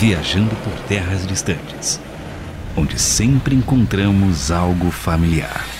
viajando por terras distantes, onde sempre encontramos algo familiar.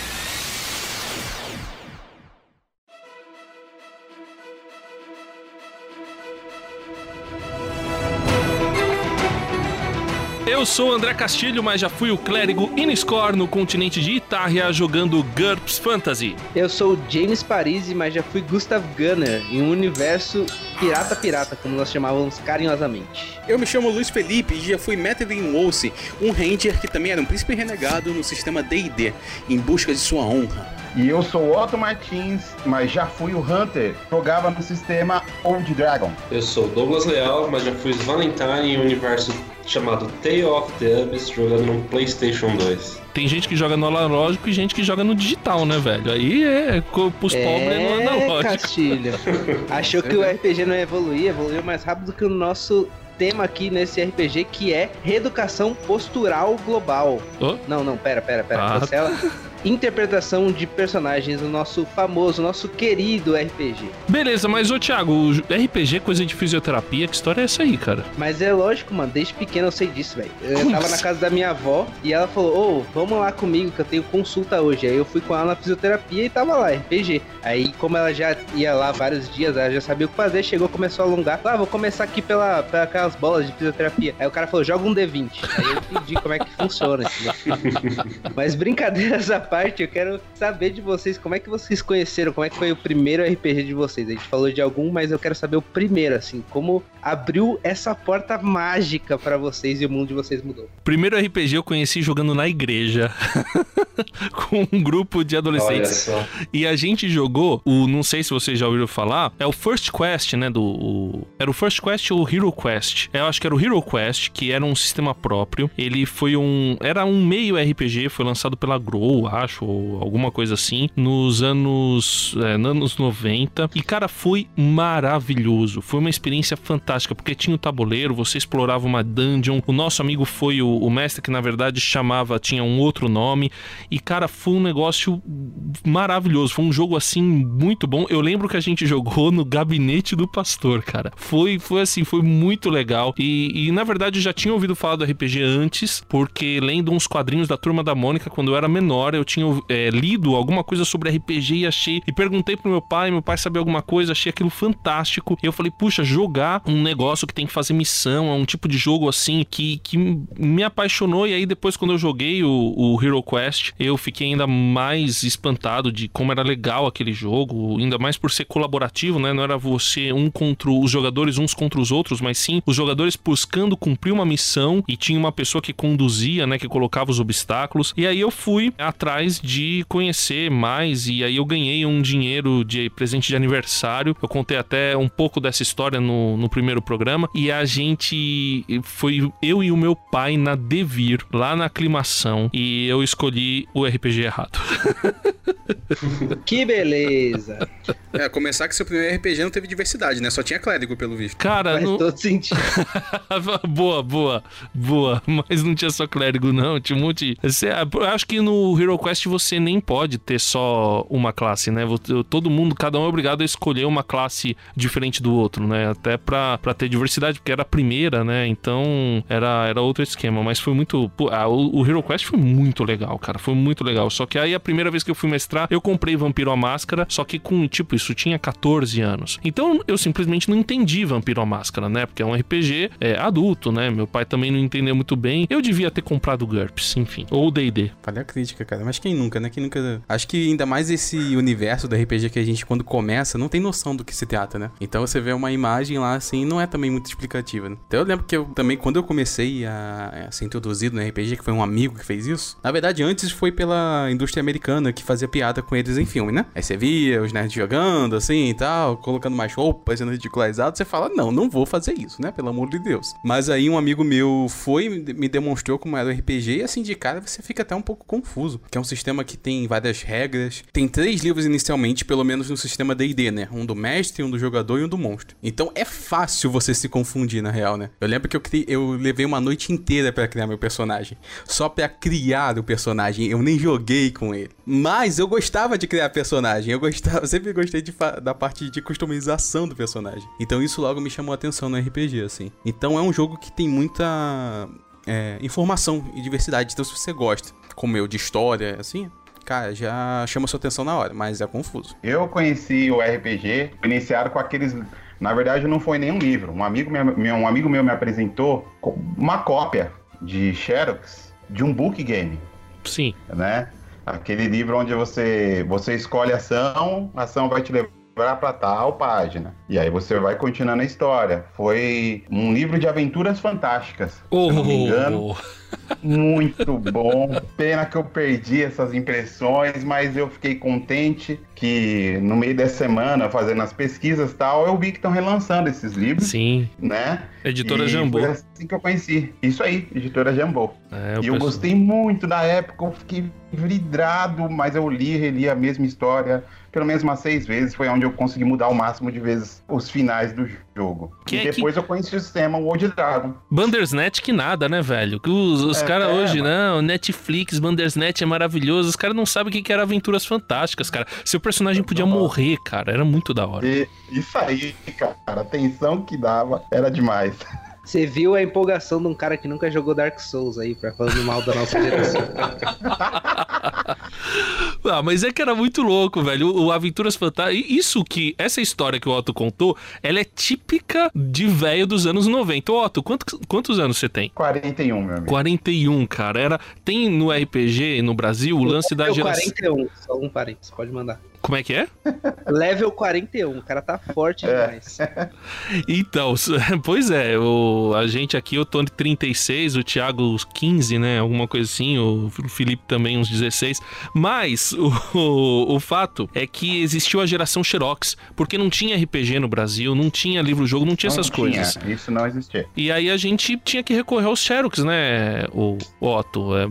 Eu sou o André Castilho, mas já fui o clérigo Iniscore no continente de Itária jogando GURPS Fantasy. Eu sou o James Parisi, mas já fui Gustav Gunner em um universo pirata-pirata, como nós chamávamos carinhosamente. Eu me chamo Luiz Felipe e já fui Madeline Wolse, um ranger que também era um príncipe renegado no sistema D&D, em busca de sua honra. E eu sou Otto Martins, mas já fui o Hunter, jogava no sistema Old Dragon. Eu sou Douglas Leal, mas já fui Valentine em um universo chamado Tale of the Abyss, jogando no PlayStation 2. Tem gente que joga no analógico e gente que joga no digital, né, velho? Aí é pros é, pobres no analógico. Castilho. Achou que o RPG não ia evoluir, evoluiu mais rápido que o nosso tema aqui nesse RPG que é reeducação postural global. Oh? Não, não, pera, pera, pera. Ah. Cancela. Interpretação de personagens do nosso famoso, nosso querido RPG. Beleza, mas ô Thiago, o RPG é coisa de fisioterapia, que história é essa aí, cara? Mas é lógico, mano, desde pequeno eu sei disso, velho. Eu tava na casa da minha avó e ela falou: Ô, vamos lá comigo que eu tenho consulta hoje. Aí eu fui com ela na fisioterapia e tava lá, RPG. Aí, como ela já ia lá vários dias, ela já sabia o que fazer, chegou, começou a alongar. Ah, vou começar aqui pela, pela aquelas bolas de fisioterapia. Aí o cara falou: joga um D20. Aí eu entendi como é que funciona, entendeu? Mas brincadeiras à parte, eu quero saber de vocês como é que vocês conheceram, como é que foi o primeiro RPG de vocês. A gente falou de algum, mas eu quero saber o primeiro, assim, como abriu essa porta mágica pra vocês e o mundo de vocês mudou. Primeiro RPG eu conheci jogando na igreja. com um grupo de adolescentes. E a gente jogou o, não sei se vocês já ouviram falar, é o First Quest, né? Do, o- era o First Quest ou o Hero Quest? Eu acho que era o Hero Quest, que era um sistema próprio. Ele foi um. Era um meio RPG, foi lançado pela Grow, acho, ou alguma coisa assim, nos anos. É, nos anos 90. E, cara, foi maravilhoso. Foi uma experiência fantástica, porque tinha o tabuleiro, você explorava uma dungeon. O nosso amigo foi o, o mestre, que na verdade chamava, tinha um outro nome. E, cara, foi um negócio maravilhoso. Foi um jogo, assim, muito bom. Eu lembro que a gente jogou no gabinete do pastor, cara. Foi, foi assim, foi muito legal. E, e, na verdade, já tinha ouvido falar do RPG antes, porque lendo uns quadrinhos da Turma da Mônica, quando eu era menor, eu tinha é, lido alguma coisa sobre RPG e achei. E perguntei pro meu pai, meu pai sabia alguma coisa, achei aquilo fantástico. E eu falei, puxa, jogar um negócio que tem que fazer missão, é um tipo de jogo assim que, que me apaixonou. E aí, depois, quando eu joguei o, o Hero Quest, eu fiquei ainda mais espantado de como era legal aquele jogo, ainda mais por ser colaborativo, né? Não era você um contra os jogadores uns contra os outros, mas sim os jogadores buscando cumprir uma missão e tinha uma pessoa que conduzia, né? Que colocava os obstáculos. E aí eu fui atrás de conhecer mais e aí eu ganhei um dinheiro de presente de aniversário. Eu contei até um pouco dessa história no, no primeiro programa e a gente foi eu e o meu pai na Devir, lá na aclimação, e eu escolhi o RPG errado. Que beleza! É, começar que seu primeiro RPG não teve diversidade, né? Só tinha clérigo, pelo visto. Cara, Faz não... todo sentido. boa, boa, boa. Mas não tinha só clérigo, não. Tinha um monte. Acho que no Hero Quest você nem pode ter só uma classe, né? Todo mundo, cada um é obrigado a escolher uma classe diferente do outro, né? Até pra, pra ter diversidade, porque era a primeira, né? Então era, era outro esquema. Mas foi muito. ah, o, o Hero Quest foi muito legal, cara. Foi muito legal. Só que aí a primeira vez que eu fui mestrar, eu comprei Vampiro à Máscara, só que com, tipo, isso tinha 14 anos. Então eu simplesmente não entendi Vampiro à Máscara, né? Porque é um RPG é, adulto, né? Meu pai também não entendeu muito bem. Eu devia ter comprado GURPS, enfim. Ou D&D. Falha a crítica, cara. Mas quem nunca, né? Quem nunca. Acho que ainda mais esse universo do RPG que a gente, quando começa, não tem noção do que se trata, né? Então você vê uma imagem lá, assim, não é também muito explicativa, né? Então eu lembro que eu também, quando eu comecei a, a ser introduzido no RPG, que foi um amigo que fez isso, na verdade, antes foi pela indústria americana que fazia piada com eles em filme, né? Aí você via os nerds jogando, assim e tal, colocando mais roupas, sendo ridicularizado, você fala, não, não vou fazer isso, né? Pelo amor de Deus. Mas aí um amigo meu foi me demonstrou como era o RPG, e assim, de cara você fica até um pouco confuso. Que é um sistema que tem várias regras. Tem três livros inicialmente, pelo menos no sistema D&D, né? Um do mestre, um do jogador e um do monstro. Então é fácil você se confundir, na real, né? Eu lembro que eu, cri... eu levei uma noite inteira pra criar meu personagem. Só pra criar o personagem. Eu nem joguei com ele. Mas eu gostava de criar personagem. Eu gostava, sempre gostei de da parte de customização do personagem. Então isso logo me chamou a atenção no RPG, assim. Então é um jogo que tem muita é, informação e diversidade. Então se você gosta, como eu, de história, assim, cara, já chama sua atenção na hora, mas é confuso. Eu conheci o RPG iniciado com aqueles. Na verdade, não foi nenhum livro. Um amigo meu, um amigo meu me apresentou uma cópia de Xerox de um book game, Sim. né? Aquele livro onde você, você escolhe a ação, a ação vai te levar para tal página. E aí você vai continuando a história. Foi um livro de aventuras fantásticas. Se eu não me engano. Oh, Muito bom. Pena que eu perdi essas impressões, mas eu fiquei contente que no meio dessa semana, fazendo as pesquisas e tal, eu vi que estão relançando esses livros, sim. né? Editora e Jambô. Foi assim que eu conheci. Isso aí, editora Jambô. É, o e eu gostei muito da época, eu fiquei vidrado, mas eu li e reli a mesma história pelo menos umas seis vezes. Foi onde eu consegui mudar o máximo de vezes os finais do jogo. Que e é que- depois eu conheci o sistema World Dragon. Bandersnet que nada, né, velho? Que Os, os É, caras é, hoje, mano. não, Netflix, Bandersnet é maravilhoso. Os caras não sabem o que que era Aventuras Fantásticas, cara. Seu personagem podia morrer, cara. Era muito da hora. E isso aí, cara, a atenção que dava era demais. Você viu a empolgação de um cara que nunca jogou Dark Souls aí, pra falando mal da nossa geração. Ah, mas é que era muito louco, velho. O, o Aventuras Fantásticas. Isso que. Essa história que o Otto contou, ela é típica de velho dos anos 90. Ô, Otto, quantos, quantos anos você tem? 41, meu amigo. 41, cara. Era, tem no RPG no Brasil o lance da geração. 41, só um parênteses, pode mandar. Como é que é? Level 41, o cara tá forte É. demais. Então, pois é, o, a gente aqui, eu tô de 36, o Thiago uns 15, né? Alguma coisa assim, o Felipe também uns 16. Mas o, o, o fato é que existiu a geração Xerox, porque não tinha RPG no Brasil, não tinha livro-jogo, não tinha Não essas tinha, coisas. Isso não existia. E aí a gente tinha que recorrer aos Xerox, né, o Otto? É,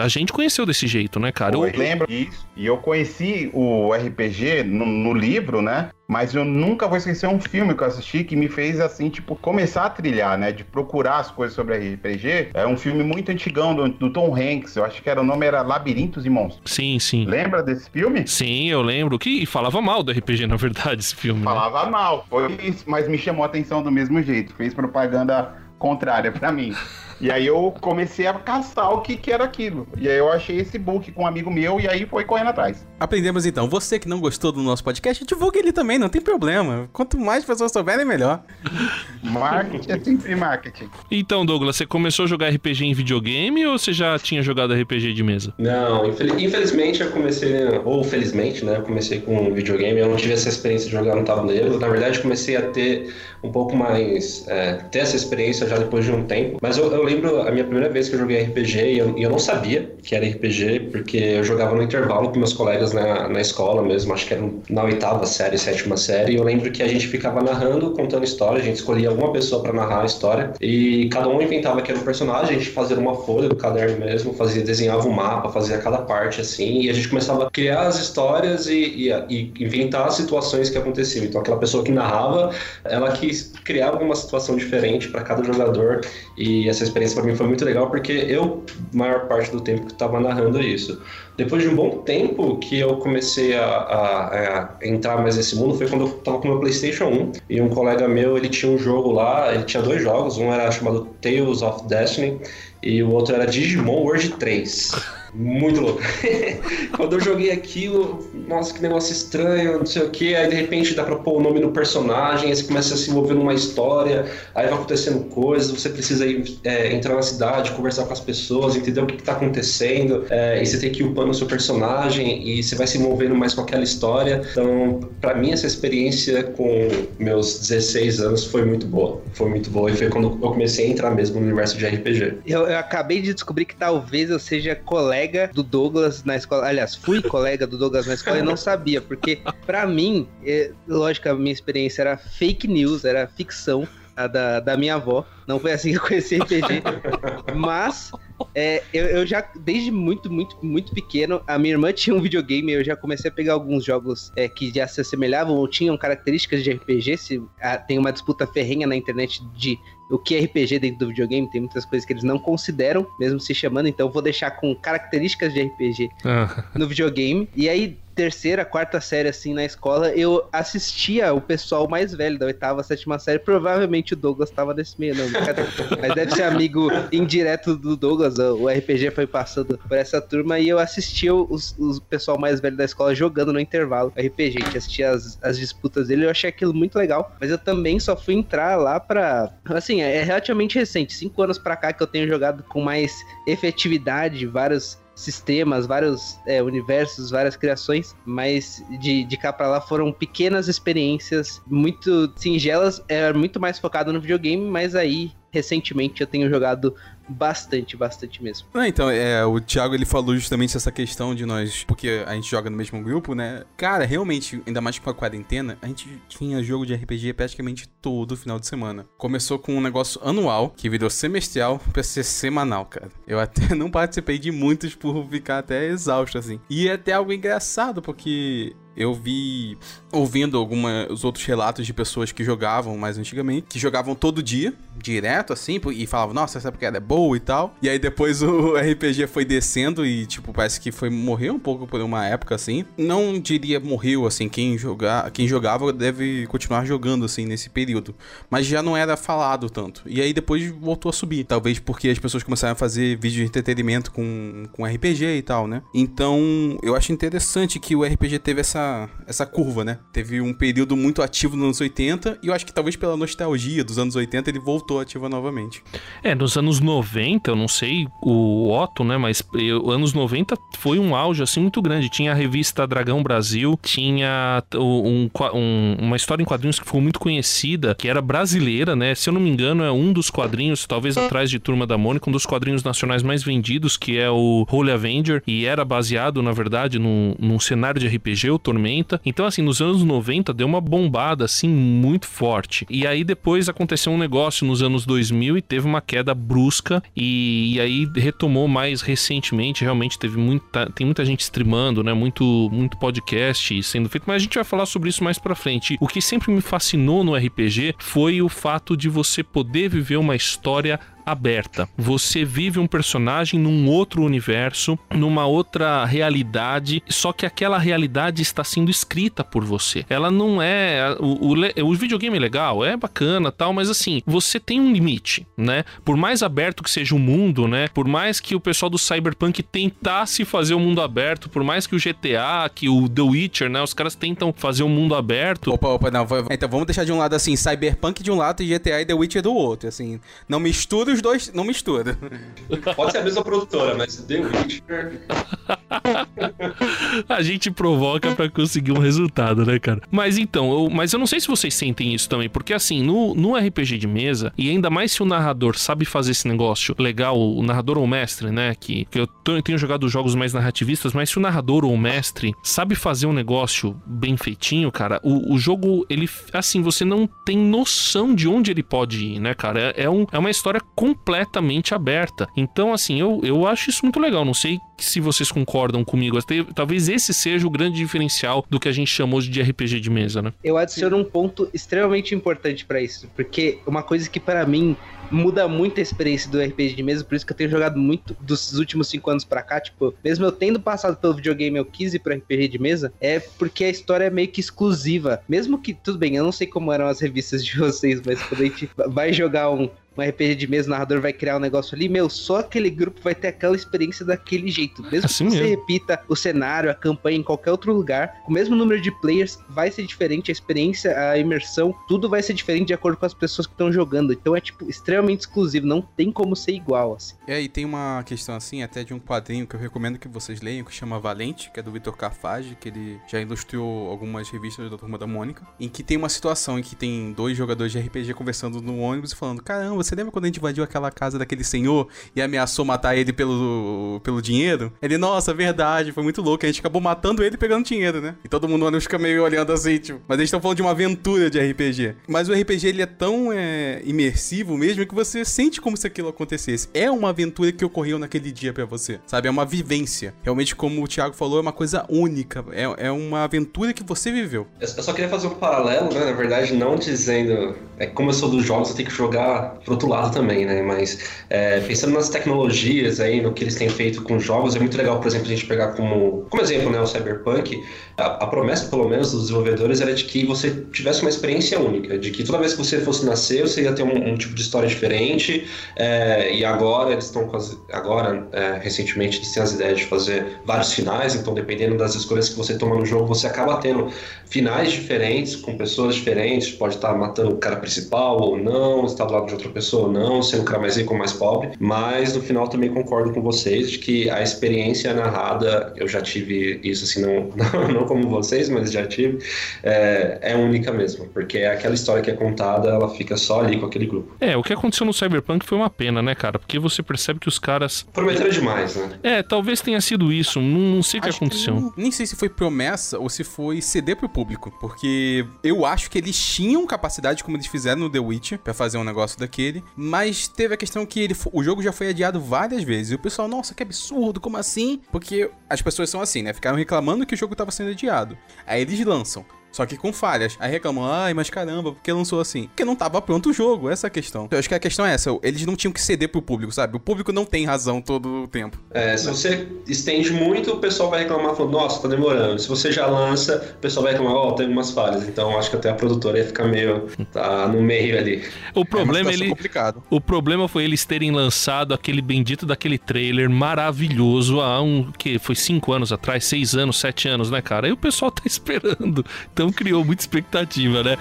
a, a gente conheceu desse jeito, né, cara? Eu Eu- lembro disso. E eu conheci o RPG no, no livro, né? Mas eu nunca vou esquecer um filme que eu assisti que me fez, assim, tipo, começar a trilhar, né? De procurar as coisas sobre RPG. É um filme muito antigão do, do Tom Hanks. Eu acho que era, o nome era Labirintos e Monstros. Sim, sim. Lembra desse filme? Sim, eu lembro que falava mal do RPG, na verdade, esse filme. né? Falava mal, foi isso, mas me chamou a atenção do mesmo jeito. Fez propaganda contrária pra mim. E aí eu comecei a caçar o que, que era aquilo. E aí eu achei esse book com um amigo meu e aí foi correndo atrás. Aprendemos então. Você que não gostou do nosso podcast, divulgue ele também, não tem problema. Quanto mais pessoas souberem, melhor. Marketing é sempre marketing. Então, Douglas, você começou a jogar RPG em videogame ou você já tinha jogado RPG de mesa? Não, infel- infelizmente eu comecei, ou felizmente, né? Eu comecei com videogame, eu não tive essa experiência de jogar no tabuleiro. Na verdade, comecei a ter um pouco mais. é, ter essa experiência já depois de um tempo. Mas eu, eu lembro a minha primeira vez que eu joguei RPG e eu, e eu não sabia que era RPG, porque eu jogava no intervalo com meus colegas na, na escola mesmo, acho que era na oitava série, sétima série. E eu lembro que a gente ficava narrando, contando história, a gente escolhia uma pessoa para narrar a história e cada um inventava que era um personagem, a gente fazia uma folha do caderno mesmo, fazia, desenhava um mapa, fazia cada parte assim, e a gente começava a criar as histórias e, e, e inventar as situações que aconteciam. Então aquela pessoa que narrava, ela quis criar alguma situação diferente para cada jogador e essa experiência para mim foi muito legal porque eu, maior parte do tempo que estava narrando isso. Depois de um bom tempo que eu comecei a, a- a entrar mais nesse mundo foi quando eu tava com meu PlayStation 1 e um colega meu ele tinha um jogo lá, ele tinha dois jogos, um era chamado Tales of Destiny e o outro era Digimon World 3. Muito louco. Quando eu joguei aquilo, nossa, que negócio estranho, não sei o que. Aí de repente dá pra pôr o nome no personagem, aí você começa a se envolver numa história, aí vai acontecendo coisas, você precisa ir, é, entrar na cidade, conversar com as pessoas, entender o que, que tá acontecendo, é, e você tem que ir upando o seu personagem e você vai se envolvendo mais com aquela história. Então, pra mim, essa experiência com meus 16 anos foi muito boa. Foi muito boa e foi quando eu comecei a entrar mesmo no universo de RPG. Eu, eu acabei de descobrir que talvez eu seja colega do Douglas na escola. Aliás, fui colega do Douglas na escola e não sabia, porque pra mim, é, lógico, a minha experiência era fake news, era ficção. A da, da minha avó. Não foi assim que eu conheci RPG. Mas É, eu, eu já, desde muito, muito, muito pequeno, a minha irmã tinha um videogame, eu já comecei a pegar alguns jogos é, que já se assemelhavam ou tinham características de RPG. Se ah, tem uma disputa ferrenha na internet de o que é RPG dentro do videogame, tem muitas coisas que eles não consideram, mesmo se chamando, então eu vou deixar com características de RPG Ah, no videogame. E aí, terceira, quarta série, assim, na escola, eu assistia o pessoal mais velho da oitava, sétima série. Provavelmente o Douglas tava nesse meio, não. Mas deve ser amigo indireto do Douglas. O RPG foi passando por essa turma e eu assistia os, os pessoal mais velho da escola jogando no intervalo RPG. A assistia as, as disputas dele, eu achei aquilo muito legal. Mas eu também só fui entrar lá pra. Assim, é relativamente recente, cinco anos pra cá que eu tenho jogado com mais efetividade, vários sistemas, vários é, universos, várias criações, mas de, de cá pra lá foram pequenas experiências muito singelas, é muito mais focado no videogame, mas aí recentemente eu tenho jogado bastante, bastante mesmo. Não, então, é, o Thiago ele falou justamente essa questão de nós, porque a gente joga no mesmo grupo, né? Cara, realmente, ainda mais com a quarentena, a gente tinha jogo de RPG praticamente todo final de semana. Começou com um negócio anual, que virou semestral pra ser semanal, cara. Eu até não participei de muitos por ficar até exausto, assim. E é até algo engraçado, porque eu vi ouvindo alguns outros relatos de pessoas que jogavam mais antigamente, que jogavam todo dia, direto assim, e falavam, nossa, essa época é boa e tal. E aí depois o RPG foi descendo e, tipo, parece que foi morreu um pouco por uma época assim. Não diria morreu assim, quem jogar, quem jogava deve continuar jogando assim nesse período, mas já não era falado tanto. E aí depois voltou a subir, talvez porque as pessoas começaram a fazer vídeos de entretenimento com com RPG e tal, né? Então, eu acho interessante que o RPG teve essa essa curva, né? Teve um período muito ativo nos anos 80 e eu acho que talvez pela nostalgia dos anos 80 ele voltou ativo novamente. É, nos anos 90, eu não sei o Otto, né? Mas eu, anos 90 foi um auge assim muito grande. Tinha a revista Dragão Brasil, tinha um, um, uma história em quadrinhos que foi muito conhecida, que era brasileira, né? Se eu não me engano, é um dos quadrinhos, talvez atrás de Turma da Mônica, um dos quadrinhos nacionais mais vendidos, que é o Holy Avenger, e era baseado, na verdade, num, num cenário de RPG, o Tormenta. Então, assim, nos anos 90 deu uma bombada, assim, muito forte. E aí depois aconteceu um negócio nos anos 2000 e teve uma queda brusca, e, e aí retomou mais recentemente. Realmente teve muita, tem muita gente streamando, né? Muito, muito podcast sendo feito, mas a gente vai falar sobre isso mais pra frente. O que sempre me fascinou no RPG foi o fato de você poder viver uma história aberta. Você vive um personagem num outro universo, numa outra realidade, só que aquela realidade está sendo escrita por você. Ela não é. O, o, o videogame é legal, é bacana tal, mas assim, você tem um limite, né? Por mais aberto que seja o mundo, né? Por mais que o pessoal do Cyberpunk tentasse fazer o mundo aberto, por mais que o GTA, que o The Witcher, né? Os caras tentam fazer o um mundo aberto. Opa, opa, não. Então vamos deixar de um lado assim, Cyberpunk de um lado e GTA e The Witcher do outro. Assim, não mistura os dois, não mistura. Pode ser a mesma produtora, mas The Witcher. a gente provoca para conseguir um resultado, né, cara? Mas então, eu, mas eu não sei se vocês sentem isso também, porque assim, no, no RPG de mesa, e ainda mais se o narrador sabe fazer esse negócio legal, o narrador ou o mestre, né? Que, que eu, eu tenho jogado jogos mais narrativistas, mas se o narrador ou o mestre sabe fazer um negócio bem feitinho, cara, o, o jogo, ele, assim, você não tem noção de onde ele pode ir, né, cara? É, é, um, é uma história completamente aberta. Então, assim, eu, eu acho isso muito legal. Não sei se vocês concordam comigo. Talvez esse seja o grande diferencial do que a gente chamou de RPG de mesa, né? Eu adiciono um ponto extremamente importante para isso, porque uma coisa que para mim muda muito a experiência do RPG de mesa, por isso que eu tenho jogado muito dos últimos cinco anos pra cá, tipo, mesmo eu tendo passado pelo videogame, eu quis ir RPG de mesa, é porque a história é meio que exclusiva. Mesmo que, tudo bem, eu não sei como eram as revistas de vocês, mas quando a gente vai jogar um, um RPG de mesa, o narrador vai criar um negócio ali, meu, só aquele grupo vai ter aquela experiência daquele jeito. Mesmo assim que você mesmo. repita o cenário, a campanha em qualquer outro lugar, com o mesmo número de players, vai ser diferente, a experiência, a imersão, tudo vai ser diferente de acordo com as pessoas que estão jogando. Então é, tipo, extremamente exclusivo, não tem como ser igual, assim. É, e tem uma questão assim, até de um quadrinho que eu recomendo que vocês leiam, que chama Valente, que é do Vitor Carfage, que ele já ilustrou algumas revistas da Turma da Mônica, em que tem uma situação em que tem dois jogadores de RPG conversando no ônibus e falando, caramba, você lembra quando a gente invadiu aquela casa daquele senhor e ameaçou matar ele pelo, pelo dinheiro? Ele, nossa, verdade, foi muito louco. A gente acabou matando ele pegando dinheiro, né? E todo mundo fica meio olhando assim, tipo. Mas eles estão falando de uma aventura de RPG. Mas o RPG, ele é tão é, imersivo mesmo que você sente como se aquilo acontecesse. É uma aventura que ocorreu naquele dia para você, sabe? É uma vivência. Realmente, como o Thiago falou, é uma coisa única. É, é uma aventura que você viveu. Eu só queria fazer um paralelo, né? Na verdade, não dizendo. É, como eu sou dos jogos, eu tenho que jogar pro outro lado também, né? Mas é, pensando nas tecnologias aí, no que eles têm feito com jogos, é muito legal, por exemplo, a gente pegar como, como exemplo, né, o Cyberpunk. A, a promessa, pelo menos, dos desenvolvedores era de que você tivesse uma experiência única, de que toda vez que você fosse nascer, você ia ter um, um tipo de história diferente. É, e agora eles estão agora é, recentemente eles têm as ideias de fazer vários finais, então dependendo das escolhas que você toma no jogo, você acaba tendo finais diferentes com pessoas diferentes, pode estar matando o cara principal ou não, estar do lado de outra pessoa ou não, sendo o cara mais rico ou mais pobre. Mas no final também concordo com vocês de que a experiência narrada, eu já tive isso assim, não, não, não como vocês, mas já tive, é, é única mesmo, porque é aquela história que é contada, ela fica só ali com aquele grupo. É, o que aconteceu no Cyberpunk foi uma pena, né, cara? Porque você percebe que os caras. Prometeram demais, né? É, talvez tenha sido isso. Não, não sei o que aconteceu. Que, nem sei se foi promessa ou se foi ceder pro público. Porque eu acho que eles tinham capacidade, como eles fizeram no The Witcher, pra fazer um negócio daquele. Mas teve a questão que ele, o jogo já foi adiado várias vezes. E o pessoal, nossa, que absurdo, como assim? Porque as pessoas são assim, né? Ficaram reclamando que o jogo tava sendo adiado. Aí eles lançam. Só que com falhas. Aí reclamam, ai, mas caramba, por que lançou assim? Porque não tava pronto o jogo, essa é a questão. Eu acho que a questão é essa, eles não tinham que ceder pro público, sabe? O público não tem razão todo o tempo. É, se você estende muito, o pessoal vai reclamar, falando, nossa, tá demorando. Se você já lança, o pessoal vai reclamar, ó, oh, tem algumas falhas. Então acho que até a produtora ia ficar meio, tá no meio ali. O problema é ele... complicado. O problema foi eles terem lançado aquele bendito daquele trailer maravilhoso há um, que foi cinco anos atrás, seis anos, sete anos, né, cara? Aí o pessoal tá esperando. Então criou muita expectativa, né?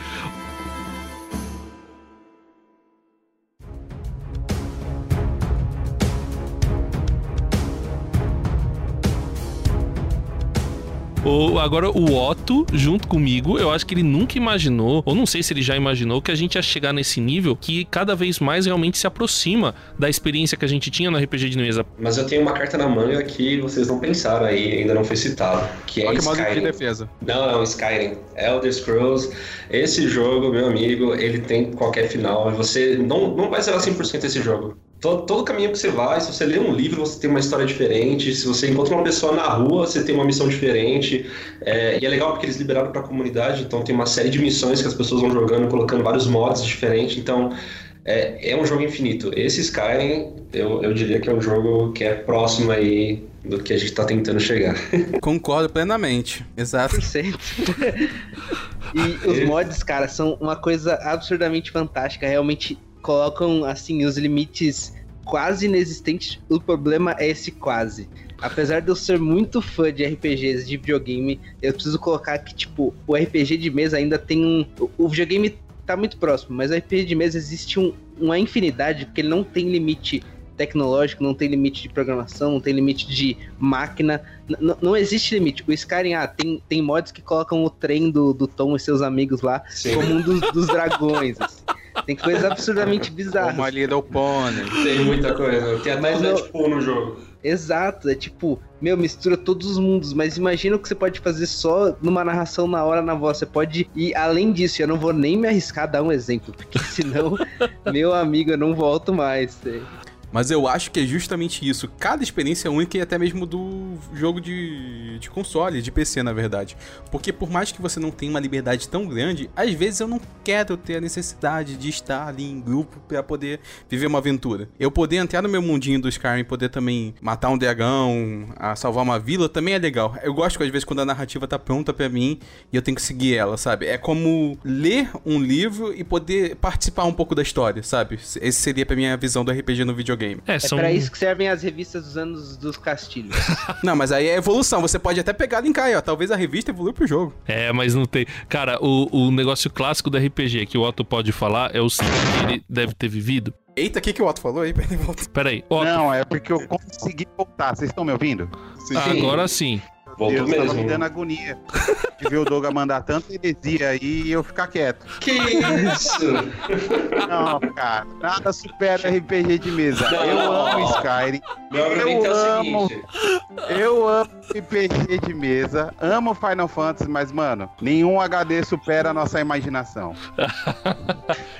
O, agora, o Otto, junto comigo, eu acho que ele nunca imaginou, ou não sei se ele já imaginou, que a gente ia chegar nesse nível que cada vez mais realmente se aproxima da experiência que a gente tinha no RPG de mesa. Mas eu tenho uma carta na manga que vocês não pensaram aí, ainda não foi citado, que é Olha Skyrim. De defesa. Não, não, Skyrim. Elder Scrolls. Esse jogo, meu amigo, ele tem qualquer final. Você não, não vai zerar 100% esse jogo. Todo, todo caminho que você vai, se você lê um livro, você tem uma história diferente. Se você encontra uma pessoa na rua, você tem uma missão diferente. É, e é legal porque eles liberaram para a comunidade, então tem uma série de missões que as pessoas vão jogando, colocando vários mods diferentes. Então é, é um jogo infinito. Esse Skyrim, eu, eu diria que é um jogo que é próximo aí do que a gente está tentando chegar. Concordo plenamente. Exato. 100%. e os mods, cara, são uma coisa absurdamente fantástica. Realmente colocam assim os limites quase inexistentes. O problema é esse quase. Apesar de eu ser muito fã de RPGs de videogame, eu preciso colocar que tipo o RPG de mesa ainda tem um o videogame tá muito próximo, mas o RPG de mesa existe um, uma infinidade porque ele não tem limite tecnológico, não tem limite de programação, não tem limite de máquina, não existe limite. O Skyrim, ah, tem, tem mods que colocam o trem do, do Tom e seus amigos lá Sim. como um dos, dos dragões. Assim. Tem coisas absurdamente bizarras. Como a Little Pony. Tem muita coisa. Tem até Deadpool no jogo. Exato, é tipo, meu, mistura todos os mundos, mas imagina o que você pode fazer só numa narração na hora na voz. Você pode ir além disso, eu não vou nem me arriscar a dar um exemplo, porque senão, meu amigo, eu não volto mais. Mas eu acho que é justamente isso. Cada experiência é única e até mesmo do jogo de, de console, de PC, na verdade. Porque por mais que você não tenha uma liberdade tão grande, às vezes eu não quero ter a necessidade de estar ali em grupo para poder viver uma aventura. Eu poder entrar no meu mundinho do Skyrim, poder também matar um dragão, salvar uma vila, também é legal. Eu gosto que às vezes quando a narrativa tá pronta para mim e eu tenho que seguir ela, sabe? É como ler um livro e poder participar um pouco da história, sabe? Esse seria pra minha visão do RPG no videogame videogame. É, são... é pra isso que servem as revistas dos anos dos castilhos. não, mas aí é evolução. Você pode até pegar e encair, ó. Talvez a revista evolua pro jogo. É, mas não tem. Cara, o, o negócio clássico do RPG que o Otto pode falar é o seguinte: ele deve ter vivido. Eita, o que, que o Otto falou aí? Peraí, Otto. Não, é porque eu consegui voltar. Vocês estão me ouvindo? Sim. Agora sim. Voltou Deus, tava mesmo. me dando agonia de ver o Doga mandar tanta heresia aí e eu ficar quieto. Que isso? Não, cara, nada supera RPG de mesa. Não. Eu amo Skyrim, é o amo. eu amo RPG de mesa, amo Final Fantasy, mas, mano, nenhum HD supera a nossa imaginação.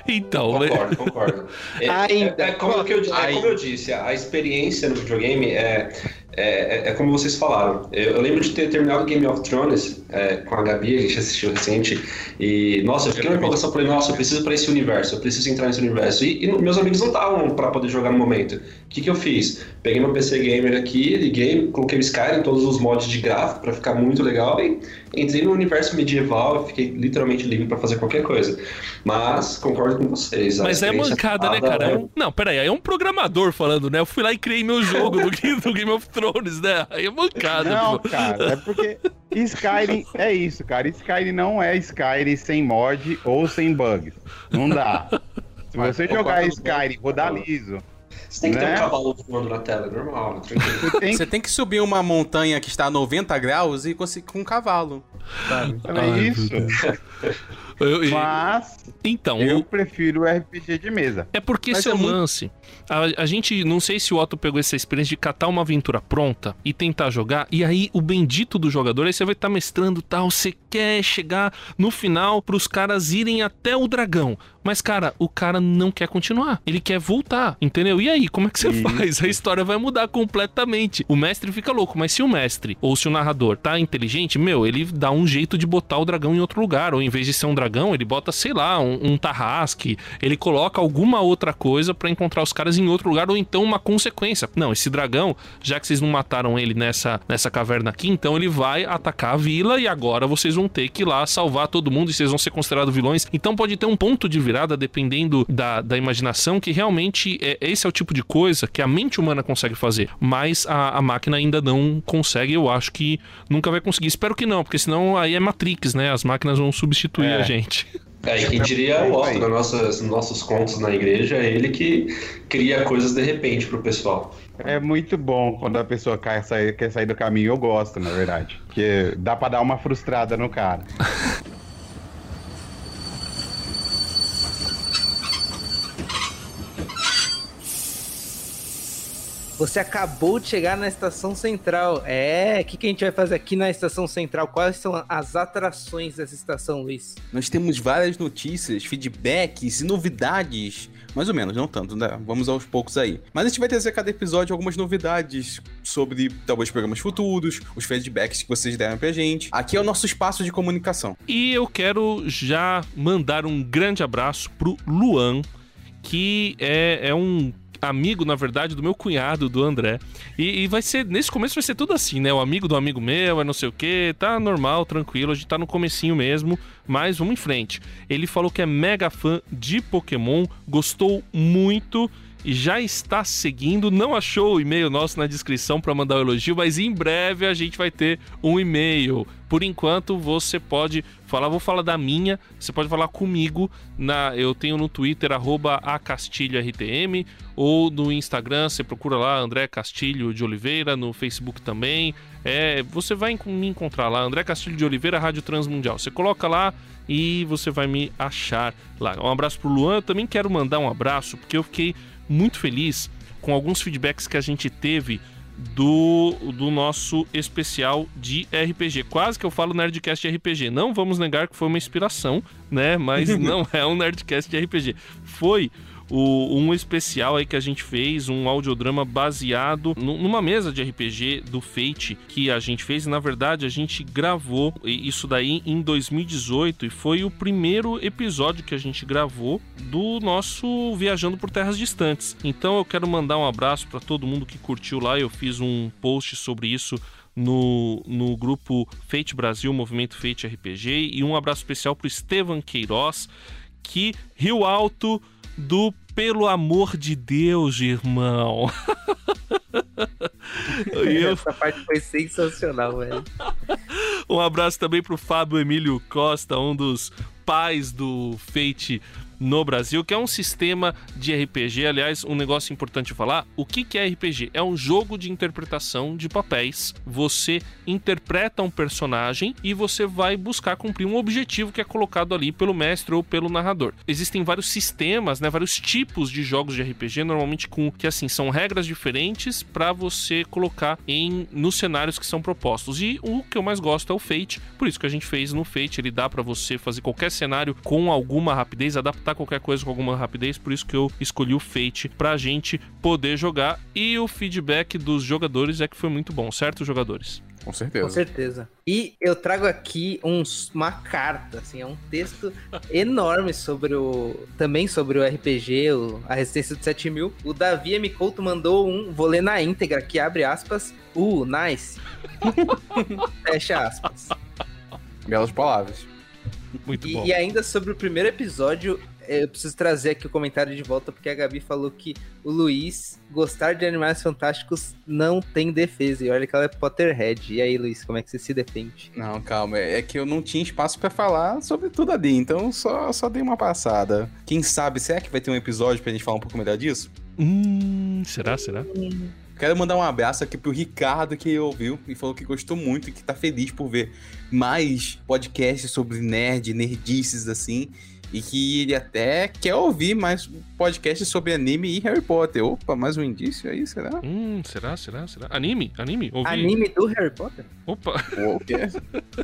Então, Concordo, concordo. É, Ainda. é- é como que eu, é como eu disse, a experiência no videogame é, é, é como vocês falaram. Eu, eu lembro de ter terminado Game of Thrones é, com a Gabi, a gente assistiu recente, e nossa, eu fiquei na empolgação, falei, nossa, eu preciso pra esse universo, eu preciso entrar nesse universo. E, e meus amigos não estavam pra poder jogar no momento. O que, que eu fiz? Peguei meu PC Gamer aqui, liguei, coloquei o Skyrim, todos os mods de gráfico pra ficar muito legal, e entrei no universo medieval e fiquei literalmente livre pra fazer qualquer coisa. Mas concordo com vocês. Mas é mancada, né, cara? É é- Não, peraí, aí é um programador falando, né? Eu fui lá e criei meu jogo do, Game- do Game of Thrones, né? Aí é mancada, Não, pô. cara, é porque Skyrim é isso, cara. Skyrim não é Skyrim sem mod ou sem bugs. Não dá. Se você jogar Skyrim rodar liso, Você tem que ter Né? um cavalo voando na tela, é normal, né? tranquilo. você tem que Você tem que subir uma montanha que está a 90 graus e conseguir com um cavalo. Sabe? Ai, isso. Eu- Mas então, eu prefiro o RPG de mesa. é porque Mas esse é o lance. A, a gente, não sei se o Otto pegou essa experiência de catar uma aventura pronta e tentar jogar, e aí o bendito do jogador, aí você vai estar mestrando tal, você quer chegar no final pros caras irem até o dragão. Mas, cara, o cara não quer continuar. Ele quer voltar, entendeu? E aí, como é que você Isso. faz? A história vai mudar completamente. O mestre fica louco, mas se o mestre ou se o narrador tá inteligente, meu, ele dá um jeito de botar o dragão em outro lugar. Ou em vez de ser um dragão, ele bota, sei lá, um, um tarrasque. Ele coloca alguma outra coisa pra encontrar os caras em outro lugar, ou então uma consequência. Não, esse dragão, já que vocês não mataram ele nessa, nessa caverna aqui, então ele vai atacar a vila e agora vocês vão ter que ir lá salvar todo mundo e vocês vão ser considerados vilões. Então pode ter um ponto de virada dependendo da, da imaginação, que realmente é, esse é o tipo de coisa que a mente humana consegue fazer, mas a, a máquina ainda não consegue. Eu acho que nunca vai conseguir. Espero que não, porque senão aí é Matrix, né? As máquinas vão substituir É. a gente. É, e quem diria o Otto, nos nossos contos na igreja, é ele que cria coisas de repente pro pessoal. É muito bom quando a pessoa quer sair, quer sair do caminho. Eu gosto, na verdade. Porque dá pra dar uma frustrada no cara. Você acabou de chegar na estação central. É, o que, que a gente vai fazer aqui na estação central? Quais são as atrações dessa estação, Luiz? Nós temos várias notícias, feedbacks e novidades. Mais ou menos, não tanto, né? Vamos aos poucos aí. Mas a gente vai trazer a cada episódio algumas novidades sobre talvez programas futuros, os feedbacks que vocês deram pra gente. Aqui é o nosso espaço de comunicação. E eu quero já mandar um grande abraço pro Luan, que é, é um amigo, na verdade, do meu cunhado, do André. E, e vai ser, nesse começo vai ser tudo assim, né? O amigo do amigo meu, é não sei o que, tá normal, tranquilo, a gente tá no comecinho mesmo, mas vamos em frente. Ele falou que é mega fã de Pokémon, gostou muito e já está seguindo. Não achou o e-mail nosso na descrição para mandar o elogio, mas em breve a gente vai ter um e-mail. Por enquanto, você pode falar, vou falar da minha, você pode falar comigo. na Eu tenho no Twitter, arroba acastilhortm, ou no Instagram, você procura lá André Castilho de Oliveira, no Facebook também. É, você vai me encontrar lá, André Castilho de Oliveira, Rádio Transmundial. Você coloca lá e você vai me achar lá. Um abraço pro Luan, eu também quero mandar um abraço, porque eu fiquei muito feliz com alguns feedbacks que a gente teve do, do nosso especial de RPG. Quase que eu falo Nerdcast de RPG. Não vamos negar que foi uma inspiração, né? Mas não é um Nerdcast de RPG. Foi o- um especial aí que a gente fez, um audiodrama baseado nu- numa mesa de RPG do Fate que a gente fez. E, na verdade, a gente gravou isso daí em 2018 e foi o primeiro episódio que a gente gravou do nosso Viajando por Terras Distantes. Então eu quero mandar um abraço para todo mundo que curtiu lá. Eu fiz um post sobre isso no, no grupo Fate Brasil, Movimento Fate RPG. E um abraço especial pro Estevam Queiroz, que riu alto do Pelo amor de Deus, irmão. Eu- Essa parte foi sensacional, velho. um abraço também pro Fábio Emílio Costa, um dos pais do Fate no Brasil, que é um sistema de RPG. Aliás, um negócio importante falar: o que, que é RPG? É um jogo de interpretação de papéis. Você interpreta um personagem e você vai buscar cumprir um objetivo que é colocado ali pelo mestre ou pelo narrador. Existem vários sistemas, né, vários tipos de jogos de RPG, normalmente com que assim são regras diferentes para você colocar em nos cenários que são propostos. E o que eu mais gosto é o Fate, por isso que a gente fez no Fate, ele dá para você fazer qualquer cenário com alguma rapidez, adaptar qualquer coisa com alguma rapidez, por isso que eu escolhi o Fate pra gente poder jogar e o feedback dos jogadores é que foi muito bom, certo, jogadores? Com certeza. Com certeza. E eu trago aqui uns, uma carta, assim, é um texto enorme sobre o. Também sobre o RPG, o, a Resistência do 7000. O Davi M. Couto mandou um, vou ler na íntegra, que abre aspas. Uh, nice. Fecha aspas. Belas palavras. Muito E, bom. e ainda sobre o primeiro episódio, eu preciso trazer aqui o comentário de volta, porque a Gabi falou que o Luiz gostar de Animais Fantásticos não tem defesa. E olha que ela é Potterhead. E aí, Luiz, como é que você se defende? Não, calma. É que eu não tinha espaço pra falar sobre tudo ali, então só, só dei uma passada. Quem sabe, será que vai ter um episódio pra gente falar um pouco melhor disso? Hum, será, será? Quero mandar um abraço aqui pro Ricardo que ouviu e falou que gostou muito e que tá feliz por ver mais podcasts sobre nerd, nerdices assim. E que ele até quer ouvir mais podcasts sobre anime e Harry Potter. Opa, mais um indício aí, será? Hum, será, será, será? Anime? Anime? Ouvi. Anime do Harry Potter? Opa, O quê?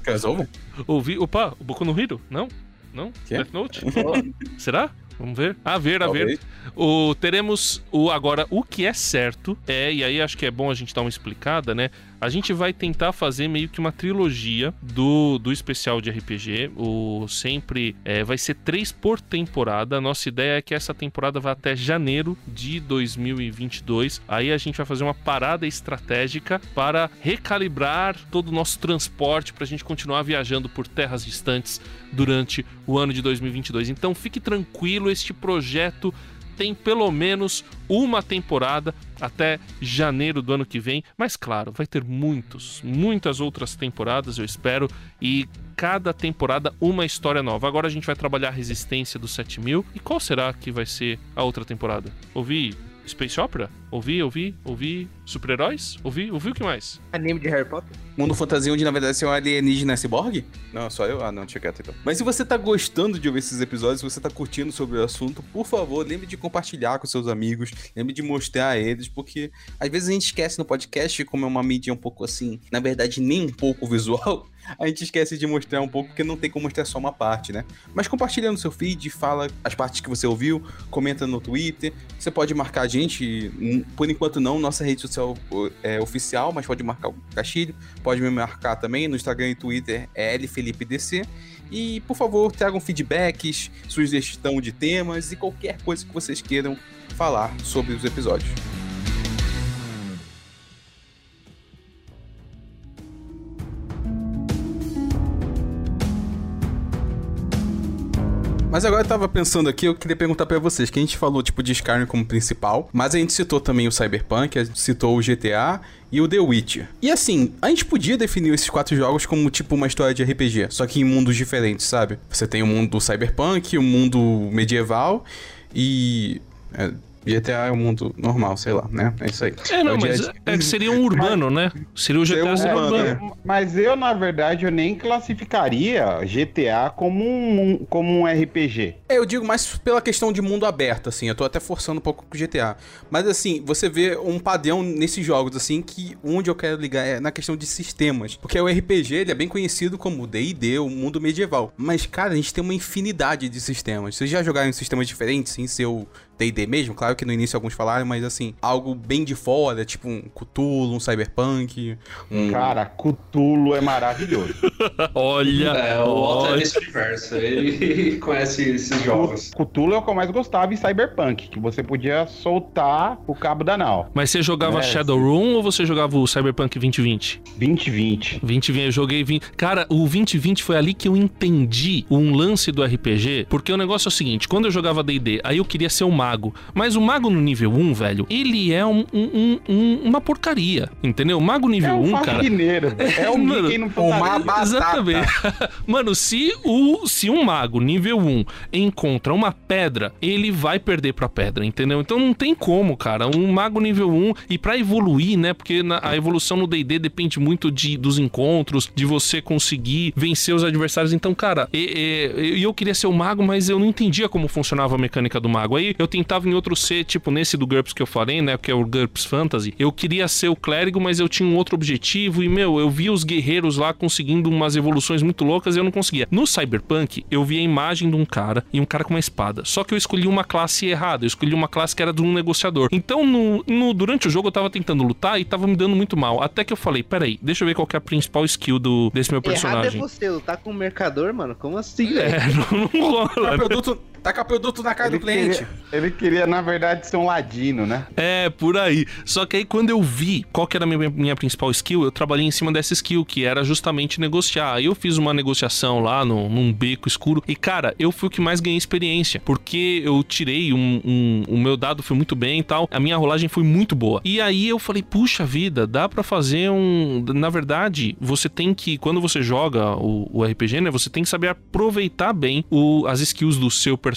Crossover? ouvi. Opa, o Boku no Hero? Não? Não? Quê? Death Note? Será? Vamos ver. A ver, a ver. O, teremos o agora o que é certo é e aí acho que é bom a gente dar uma explicada, né? A gente vai tentar fazer meio que uma trilogia do, do especial de RPG. O sempre é, vai ser três por temporada. Nossa ideia é que essa temporada vá até janeiro de 2022. Aí a gente vai fazer uma parada estratégica para recalibrar todo o nosso transporte para a gente continuar viajando por terras distantes durante o ano de 2022. Então fique tranquilo, este projeto tem pelo menos uma temporada até janeiro do ano que vem, mas claro, vai ter muitos, muitas outras temporadas, eu espero, e cada temporada uma história nova. Agora a gente vai trabalhar a resistência do 7000 e qual será que vai ser a outra temporada? Ouvi Space Opera? Ouvi, ouvi, ouvi super-heróis? Ouvi, ouvi o que mais? Anime de Harry Potter? Mundo fantasia onde na verdade você é um alienígena cyborg? Não, só eu? Ah, não, tinha quieto então. Mas se você tá gostando de ouvir esses episódios, se você tá curtindo sobre o assunto, por favor, lembre de compartilhar com seus amigos, lembre de mostrar a eles, porque às vezes a gente esquece no podcast, como é uma mídia um pouco assim, na verdade nem um pouco visual, a gente esquece de mostrar um pouco, porque não tem como mostrar só uma parte, né? Mas compartilha no seu feed, fala as partes que você ouviu, comenta no Twitter. Você pode marcar a gente, por enquanto não, nossa rede social é oficial, mas pode marcar o Castilho, pode me marcar também no Instagram e Twitter, é LFelipeDC. E, por favor, tragam feedbacks, sugestão de temas e qualquer coisa que vocês queiram falar sobre os episódios. Mas agora eu tava pensando aqui, eu queria perguntar pra vocês, que a gente falou tipo de Skyrim como principal, mas a gente citou também o Cyberpunk, a gente citou o GTA e o The Witcher. E assim, a gente podia definir esses quatro jogos como tipo uma história de RPG, só que em mundos diferentes, sabe? Você tem o mundo Cyberpunk, o mundo medieval e é, GTA é o mundo normal, sei lá, né? É isso aí. É, não, dia mas dia. é que seria um urbano, né? Seria o GTA um seria urbano, urbano. né? Mas eu, na verdade, eu nem classificaria GTA como um, como um RPG. É, eu digo mais pela questão de mundo aberto, assim. Eu tô até forçando um pouco com o GTA. Mas, assim, você vê um padrão nesses jogos, assim, que onde eu quero ligar é na questão de sistemas. Porque o RPG, ele é bem conhecido como D&D, o mundo medieval. Mas, cara, a gente tem uma infinidade de sistemas. Vocês já jogaram em sistemas diferentes, sem ser o D&D mesmo? Claro que no início alguns falaram, mas, assim, algo bem de fora, tipo um Cthulhu, um Cyberpunk, um... Cara, Cthulhu é maravilhoso. Olha, É, o Walter é olha. desse universo. Ele conhece esses jogos. Cthulhu é o que eu mais gostava em Cyberpunk, que você podia soltar o cabo da nau. Mas você jogava É, Shadowrun ou você jogava o Cyberpunk 2020? 2020. 2020, eu joguei 20. Cara, o 2020 foi ali que eu entendi um lance do RPG, porque o negócio é o seguinte: quando eu jogava DD, aí eu queria ser o mago. Mas o mago no nível 1, velho, ele é um, um- um- uma porcaria, entendeu? O mago nível É 1, um cara. faxineiro. É um Mano, Mickey no uma batata. Exatamente. Mano, se, o, se um mago nível 1 encontra uma pedra, ele vai perder pra pedra, entendeu? Então não tem como, cara. Um mago nível 1, e pra evoluir, né? Porque na- a evolução no DD depende muito de, dos encontros, de você conseguir vencer os adversários. Então, cara, e- e- e eu queria ser o mago, mas eu não entendia como funcionava a mecânica do mago. Aí eu tentava em outro ser, tipo nesse do GURPS que eu falei, né? Que é o GURPS Fantasy. Eu queria ser o clérigo, mas eu tinha um outro objetivo. E, meu, eu via os guerreiros lá conseguindo umas evoluções muito loucas e eu não conseguia. No Cyberpunk, eu vi a imagem de um cara e um cara com uma espada. Só que eu escolhi uma classe errada. Eu escolhi uma classe que era de um negociador. Então, no, no- durante o jogo, eu tava tentando lutar e tava me dando muito mal. Até que eu falei, peraí, deixa eu ver qual que é a principal skill do, desse meu Errado é personagem. você lutar com o mercador, mano. Como assim, velho? É, não, não rola. Taca né? produto, taca produto na cara Ele do cliente. queria, ele queria, na verdade, ser um ladino, né? É, por aí. Só que aí quando eu vi qual que era a minha, minha principal skill, eu trabalhei em cima dessa skill, que era justamente negociar. Aí eu fiz uma negociação lá no, num beco escuro. E, cara, eu fui o que mais ganhei experiência. Porque eu tirei um, um- O meu dado foi muito bem e tal. A minha rolagem foi muito boa. E aí eu falei, puxa vida, dá pra fazer um. Na verdade, você tem que. Quando você joga o, o RPG, né? Você tem que saber aproveitar bem o- as skills do seu personagem,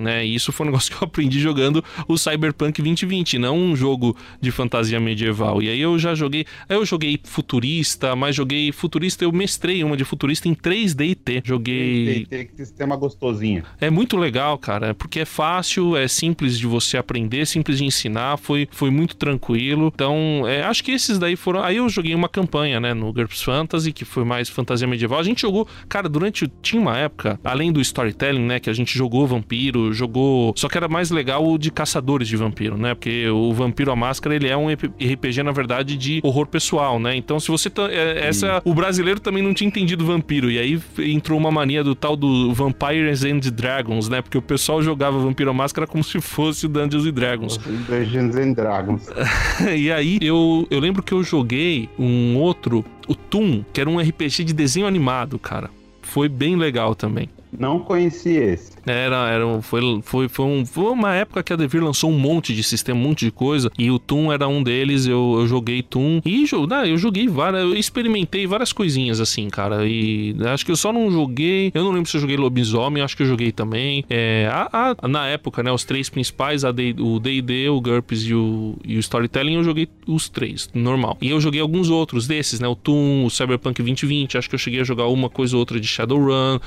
né? E isso foi um negócio que eu aprendi jogando o Cyberpunk 2020, não um jogo de fantasia medieval. E aí eu já joguei. aí Eu joguei futurista, mas joguei futurista, eu mestrei uma de futurista em 3D e T. Joguei. Tem, tem que sistema gostosinho. É muito legal, cara, porque é fácil, é simples de você aprender, simples de ensinar, foi, foi muito tranquilo. Então, é, acho que esses daí foram. Aí eu joguei uma campanha, né, no GURPS Fantasy, que foi mais fantasia medieval. A gente jogou, cara, durante. Tinha uma época, além do storytelling, né, que a gente jogou vampiro, jogou. Só que era mais legal o de caçadores de vampiro, né, porque o Vampiro à Máscara, ele é um RPG, na verdade, de horror pessoal, né. Então, se você. tá- é, essa, o brasileiro também não tinha entendido vampiro, e aí entrou uma mania do tal do Vampires and Dragons, né, porque o pessoal jogava Vampiro à Máscara como se fosse o Dungeons and Dragons. Dungeons and Dragons. e aí eu, eu lembro que eu joguei um outro, o Toon, que era um RPG de desenho animado, cara. Foi bem legal também. Não conheci esse. Era, era um- foi, foi, foi, um- foi uma época que a Devir lançou um monte de sistema, um monte de coisa. E o Toon era um deles. Eu, eu joguei Toon. E jo- ah, eu joguei várias. Eu experimentei várias coisinhas assim, cara. E acho que eu só não joguei. Eu não lembro se eu joguei Lobisomem. Acho que eu joguei também. É, a- a- na época, né? Os três principais: D- o DD, o GURPS e o, e o Storytelling. Eu joguei os três, normal. E eu joguei alguns outros desses, né? O Toon, o Cyberpunk 2020. Acho que eu cheguei a jogar uma coisa ou outra de Shadowrun.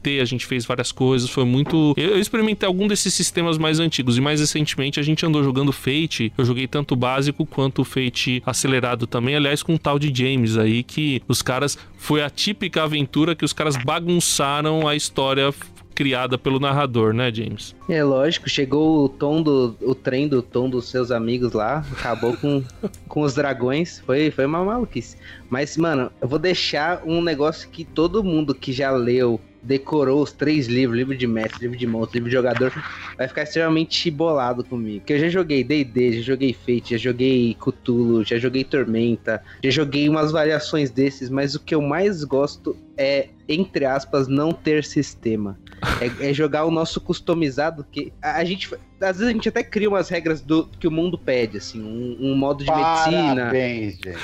3DT, a gente fez várias coisas, foi muito. Eu eu experimentei algum desses sistemas mais antigos e mais recentemente a gente andou jogando Fate. Eu joguei tanto o básico quanto o Fate acelerado também, aliás, com um tal de James aí, que os caras. Foi a típica aventura que os caras bagunçaram a história criada pelo narrador, né, James? É lógico, chegou o tom do. o trem do tom dos seus amigos lá, acabou com, com os dragões. Foi, foi uma maluquice. Mas, mano, eu vou deixar um negócio que todo mundo que já leu, decorou os três livros, livro de mestre, livro de monstro, livro de jogador, vai ficar extremamente bolado comigo. Porque eu já joguei D&D, já joguei Fate, já joguei Cthulhu, já joguei Tormenta, já joguei umas variações desses, mas o que eu mais gosto é, entre aspas, não ter sistema. É, é jogar o nosso customizado, que a, a gente. Às vezes a gente até cria umas regras do que o mundo pede, assim, um, um modo de medicina. Parabéns, gente.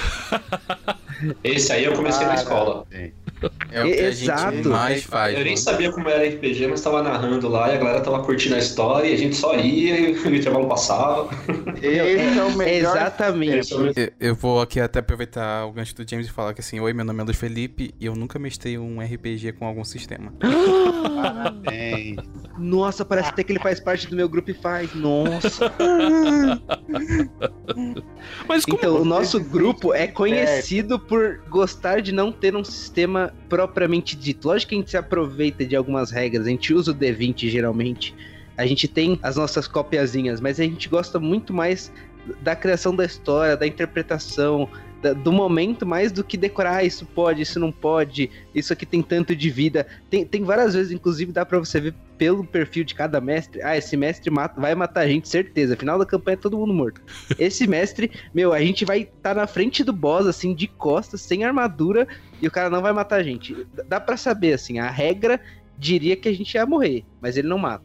Esse aí eu comecei na escola. Parabéns. É o que a Exato. gente mais faz. Eu nem mano. sabia como era RPG, mas tava narrando lá e a galera tava curtindo a história e a gente só ia e o intervalo passava. Esse é o melhor. Exatamente. É Eu- Eu vou aqui até aproveitar o gancho do James e falar que assim, oi, meu nome é Luiz Felipe e eu nunca mestrei um RPG com algum sistema. Parabéns. Nossa, parece até que ele faz parte do meu grupo e faz. Nossa. Mas como. Então, o nosso grupo é conhecido por gostar de não ter um sistema propriamente dito. Lógico que a gente se aproveita de algumas regras, a gente usa o D20 geralmente. A gente tem as nossas copiazinhas, mas a gente gosta muito mais da criação da história, da interpretação, do momento, mais do que decorar ah, isso pode, isso não pode, isso aqui tem tanto de vida. Tem, tem várias vezes, inclusive, dá pra você ver pelo perfil de cada mestre. Ah, esse mestre mata- vai matar a gente, certeza. Final da campanha é todo mundo morto. Esse mestre, meu, a gente vai estar na frente do boss, assim, de costas, sem armadura, e o cara não vai matar a gente. Dá pra saber, assim, a regra diria que a gente ia morrer, mas ele não mata.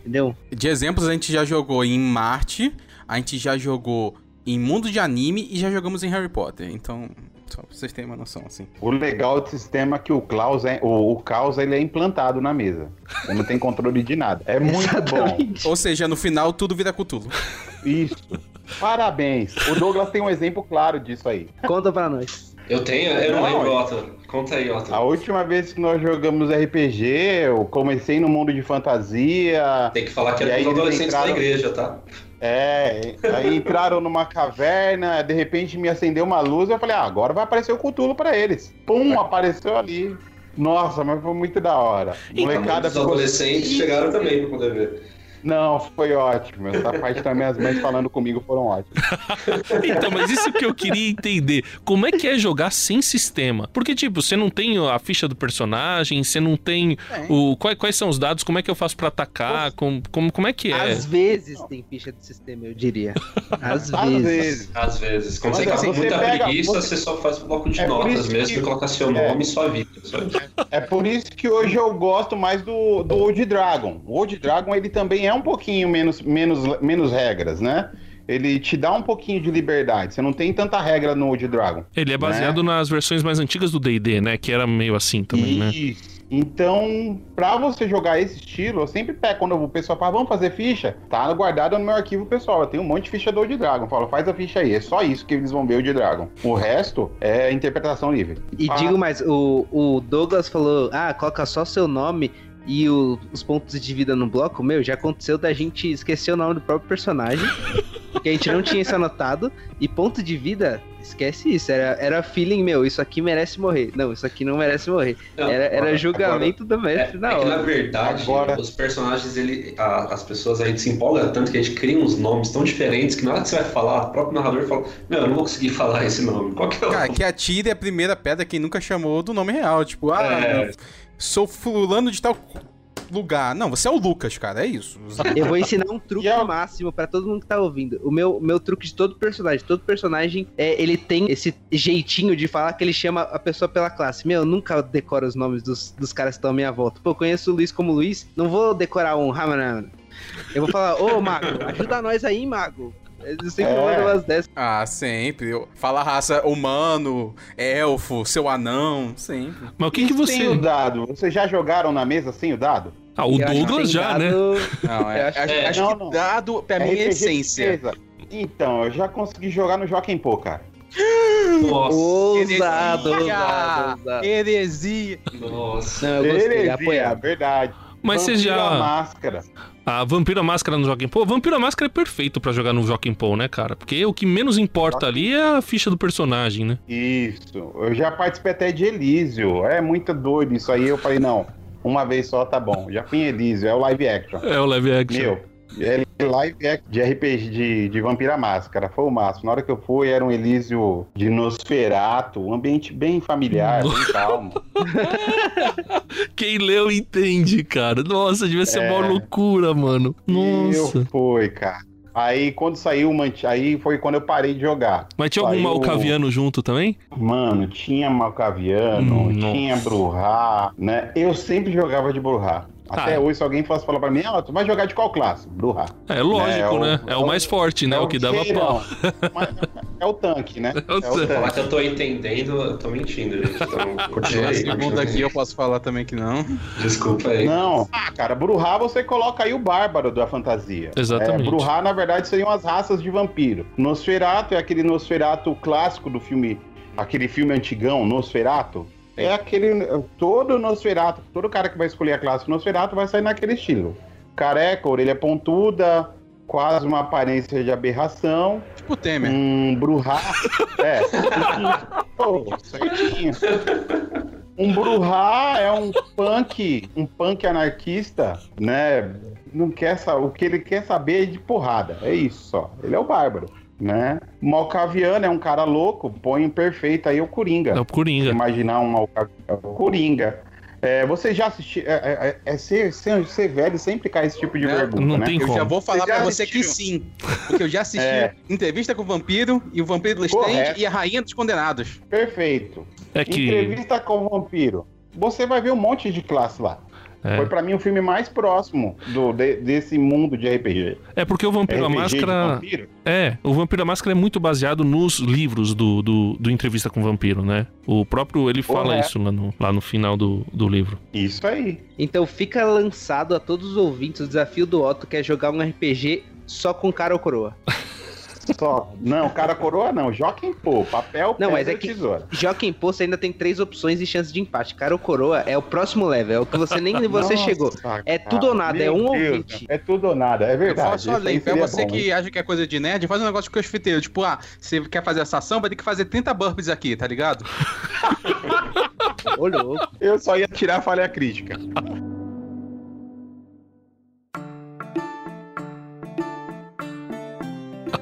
Entendeu? De exemplos, a gente já jogou em Marte, a gente já jogou em Mundo de Anime e já jogamos em Harry Potter. Então, só pra vocês terem uma noção, assim. O legal do sistema é que o Klaus é, o, o caos ele é implantado na mesa. Você não tem controle de nada. É muito bom. Ou seja, no final tudo vira Cthulhu. Isso. Parabéns. O Douglas tem um exemplo claro disso aí. Conta pra nós. Eu tenho, eu não, Não, lembro, é- Otto. Conta aí, Otto. A última vez que nós jogamos RPG, eu comecei no mundo de fantasia. Tem que falar que era eles adolescentes entraram- da igreja, tá? É, aí entraram numa caverna, de repente me acendeu uma luz, eu falei, ah, agora vai aparecer o Cutulo pra eles. Pum, apareceu ali. Nossa, mas foi muito da hora. Molecada Os ficou- adolescentes chegaram também pra poder ver. Não, foi ótimo. Essa parte também, as mães falando comigo foram ótimas. Então, mas isso que eu queria entender. Como é que é jogar sem sistema? Porque, tipo, você não tem a ficha do personagem, você não tem o. Quais, quais são os dados? Como é que eu faço pra atacar? Como, como, como é que é? Às vezes tem ficha de sistema, eu diria. Às, Às vezes. vezes. Às vezes. Quando Mas você tá assim, com você muita pega- preguiça, você- você... só faz um bloco de É notas mesmo que- e coloca seu É. nome e sua vida. É por isso que hoje eu gosto mais do, do Old Dragon. O Old Dragon, ele também é um pouquinho menos, menos, menos regras, né? Ele te dá um pouquinho de liberdade. Você não tem tanta regra no Old Dragon. Ele é baseado nas versões mais antigas do DD, né? Que era meio assim também, né? Isso. Então, pra você jogar esse estilo, eu sempre pego quando o pessoal fala, vamos fazer ficha, tá guardado no meu arquivo pessoal. Eu tenho um monte de ficha do Old Dragon. Eu falo, faz a ficha aí. É só isso que eles vão ver o Old Dragon. O resto é interpretação livre. E Ah, digo mais, o, o Douglas falou, ah, coloca só seu nome e o- os pontos de vida no bloco. Meu, já aconteceu da gente esquecer o nome do próprio personagem, porque a gente não tinha isso anotado. E ponto de vida, esquece isso. Era, era feeling, meu, isso aqui merece morrer. Não, isso aqui não merece morrer. Não, Era, era agora- julgamento do É, mestre é na que na hora. verdade, Agora- os personagens, ele, a- as pessoas a gente se empolga tanto que a gente cria uns nomes tão diferentes que na hora que você vai falar, o próprio narrador fala: Meu, eu não vou conseguir falar esse nome. Qual que é o Cara, que atire a primeira pedra quem nunca chamou do nome real. Tipo, ah, É. sou fulano de tal lugar. Não, você é o Lucas, cara, é isso. Eu vou ensinar um truque eu- máximo pra todo mundo que tá ouvindo. O meu, meu truque de todo personagem. Todo personagem, é, ele tem esse jeitinho de falar que ele chama a pessoa pela classe. Meu, eu nunca decoro os nomes dos, dos caras que estão à minha volta. Pô, eu conheço o Luiz como Luiz, não vou decorar um Ramanan. Eu vou falar, ô Mago, ajuda nós aí, Mago. Eu sempre É. mando umas dessas. Ah, sempre. Fala raça humano, elfo, seu anão, sempre. Mas o que, que você. Sem o dado. Vocês já jogaram na mesa sem o dado? Ah, o Eu Douglas já, né? dado- Não, é, acho- é, acho não, que não. dado, pra mim, é RPG de essência. Então, eu já consegui jogar no Joaquim Pô, cara. Nossa, Ousado, Heresia! ousado, ousado. Heresia. nossa. Não, eu gostei, Heresia, apoiado. verdade. Mas você Vampiro à já. máscara. A Vampiro à Máscara no Joaquim Pô. Vampiro à Máscara é perfeito pra jogar no Joaquim Pô, né, cara? Porque o que menos importa ali é a ficha do personagem, né? Isso. Eu já participei até de Elísio. É muito doido isso aí. Eu falei, não, uma vez só tá bom. Já fui em Elísio, é o live action. É o live action. Meu, live action de RPG de, de Vampira Máscara. Foi o máximo. Na hora que eu fui, era um Elísio de Nosferato. Um ambiente bem familiar, bem calmo. Quem leu entende, cara. Nossa, devia ser É. uma loucura, mano. Nossa. fui, cara. Aí quando saiu o aí foi quando eu parei de jogar. Mas tinha algum Saiu- malcaviano junto também? Mano, tinha Malcaviano, Hum, tinha Bruhá, né? Eu sempre jogava de Bruhá. Até Ah. hoje, se alguém fosse falar pra mim, ah, tu vai jogar de qual classe? Bruhá. É lógico, É, o- né? É o mais forte, né? É o que dava cheirão. pau. É o tanque, né? É o tanque. Falar que eu tô entendendo, eu tô mentindo, gente. Então, continua aí. segunda aqui eu posso falar também que não. Desculpa aí. Não. Ah, cara, Bruhá você coloca aí o bárbaro da fantasia. Exatamente. É, Bruhá, na verdade, seriam as raças de vampiro. Nosferato é aquele Nosferato clássico do filme, aquele filme antigão, Nosferato. É aquele. Todo Nosferato, todo cara que vai escolher a classe Nosferato vai sair naquele estilo. Careca, orelha pontuda, quase uma aparência de aberração. Tipo o Temer. Um Bruhá. É. Pô, certinho. Um Bruhá é um punk, um punk anarquista, né? Não quer sa- o que ele quer saber é de porrada. É isso só. Ele é o bárbaro, né? Malcaviano é um cara louco, põe em perfeito aí o Coringa. É o Coringa. Imaginar um Malcaviano. Coringa. É, você já assistiu. É, é- é ser, ser, ser velho sempre cai esse tipo de pergunta, não né? tem Eu como. já vou falar Você já pra você que assistiu? sim. Porque eu já assisti É. entrevista com o vampiro e o vampiro Correto. e a rainha dos condenados. Perfeito. É que. Entrevista com o vampiro. Você vai ver um monte de classe lá. É. Foi pra mim o filme mais próximo do, de- desse mundo de RPG. É porque o Vampiro a RPG de Máscara. vampiro? É, o Vampiro a Máscara é muito baseado nos livros do, do, do Entrevista com o Vampiro, né? O próprio. Ele fala Correto. isso lá no, lá no final do, do livro. Isso aí. Então fica lançado a todos os ouvintes o desafio do Otto, que é jogar um RPG só com cara ou coroa. Só. Não, cara coroa não. Joquem pô. Papel, Não, mas pedra é e que- tesoura. Joga Post ainda tem três opções e chance de empate. Cara ou coroa é o próximo level, é o que você nem você Nossa, chegou. É tudo ou nada, é um Deus, ouvinte. É tudo ou nada, é Eu verdade. faço Isso além. Pra seria você bom, que hein? acha que é coisa de nerd, faz um negócio com crossfiteiro. Tipo, ah, você quer fazer essa ação, vai ter que fazer 30 burpees aqui, tá ligado? Ô, louco. Eu só ia tirar a falha crítica.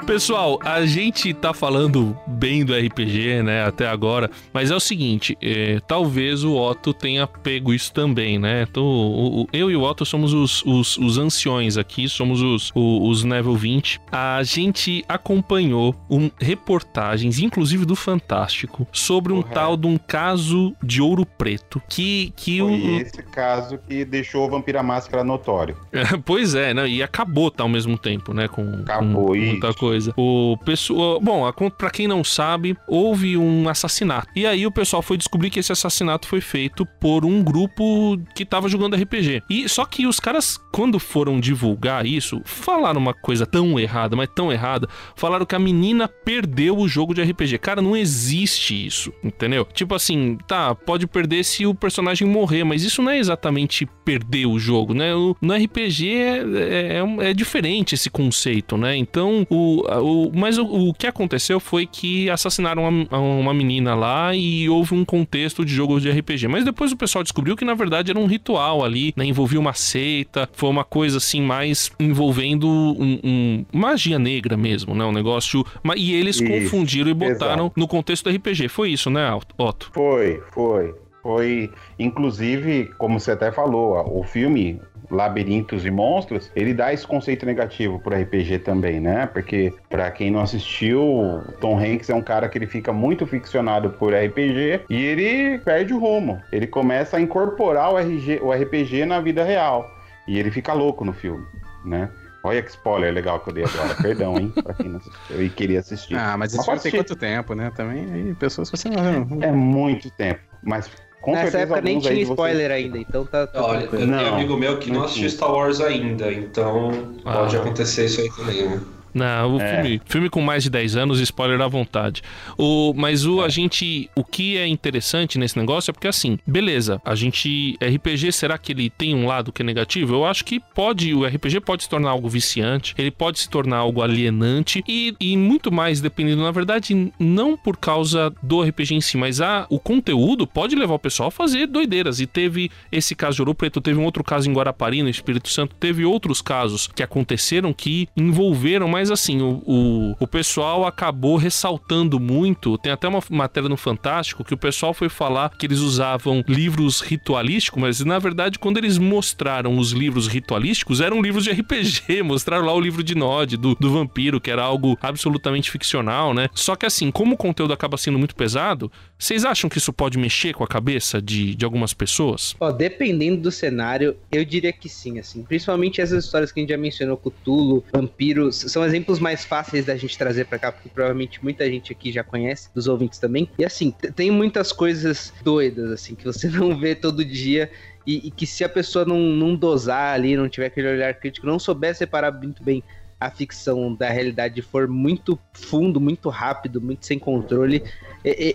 Pessoal, a gente tá falando bem do RPG, né, até agora, mas é o seguinte, é, talvez o Otto tenha pego isso também, né? Então, o- o- eu e o Otto somos os, os, os anciões aqui, somos os, o- os Level 20. A gente acompanhou um, reportagens, inclusive do Fantástico, sobre um Correto. tal de um caso de ouro preto, que, que o, Foi esse caso que deixou o Vampira Máscara notório. pois é, né? E acabou tá, ao mesmo tempo, né? Com, Acabou, com muita coisa. O pessoal, bom, a con- pra quem não sabe, houve um assassinato. E aí o pessoal foi descobrir que esse assassinato foi feito por um grupo que tava jogando RPG. E só que os caras, quando foram divulgar isso, falaram uma coisa tão errada, mas tão errada. Falaram que a menina perdeu o jogo de RPG. Cara, não existe isso, entendeu? Tipo assim, tá, pode perder se o personagem morrer, mas isso não é exatamente perder o jogo, né? No RPG é, é- é é diferente esse conceito, né? Então, o, o- mas o, o que aconteceu foi que assassinaram uma, uma menina lá e houve um contexto de jogo de RPG. Mas depois o pessoal descobriu que na verdade era um ritual ali, né? Envolvia uma seita, foi uma coisa assim mais envolvendo um- um- magia negra mesmo, né? Um negócio. E eles Isso, confundiram e botaram exato. no contexto do RPG. Foi isso, né, Otto? Foi, foi. Foi, inclusive, como você até falou, ó, o filme Labirintos e Monstros, ele dá esse conceito negativo pro RPG também, né? Porque, pra quem não assistiu, Tom Hanks é um cara que ele fica muito ficcionado por RPG e ele perde o rumo. Ele começa a incorporar o, RG, o RPG na vida real. E ele fica louco no filme, né? Olha que spoiler legal que eu dei agora. Perdão, hein? Pra quem não assistiu e queria assistir. Ah, mas isso ser. quanto tempo, né? Também, aí, pessoas que você não... É muito tempo. Mas com Nessa certeza época nem tinha de vocês- spoiler ainda, então tá, tá Olha, eu tenho amigo meu que não, não assistiu. Star Wars ainda, então pode Ah. acontecer isso aí também, né? Não, o É. filme, filme com mais de 10 anos, spoiler à vontade. O, mas o a gente, o que é interessante nesse negócio é porque assim, beleza, a gente RPG será que ele tem um lado que é negativo? Eu acho que pode, o RPG pode se tornar algo viciante, ele pode se tornar algo alienante e, e muito mais dependendo, na verdade, não por causa do RPG em si, mas a, o conteúdo pode levar o pessoal a fazer doideiras. E teve esse caso de Ouro Preto, teve um outro caso em Guarapari, no Espírito Santo, teve outros casos que aconteceram que envolveram, mas assim, o, o, o pessoal acabou ressaltando muito. Tem até uma matéria no Fantástico que o pessoal foi falar que eles usavam livros ritualísticos, mas na verdade, quando eles mostraram os livros ritualísticos, eram livros de RPG. Mostraram lá o livro de Nod, do, do vampiro, que era algo absolutamente ficcional, né? Só que assim, como o conteúdo acaba sendo muito pesado, vocês acham que isso pode mexer com a cabeça de, de algumas pessoas? Ó, dependendo do cenário, eu diria que sim, assim. Principalmente essas histórias que a gente já mencionou, Cthulhu, vampiros, são exemplos mais fáceis da gente trazer pra cá, porque provavelmente muita gente aqui já conhece, dos ouvintes também. E assim, tem muitas coisas doidas, assim, que você não vê todo dia. E, e que se a pessoa não, não dosar ali, não tiver aquele olhar crítico, não souber separar muito bem a ficção da realidade for muito fundo, muito rápido, muito sem controle,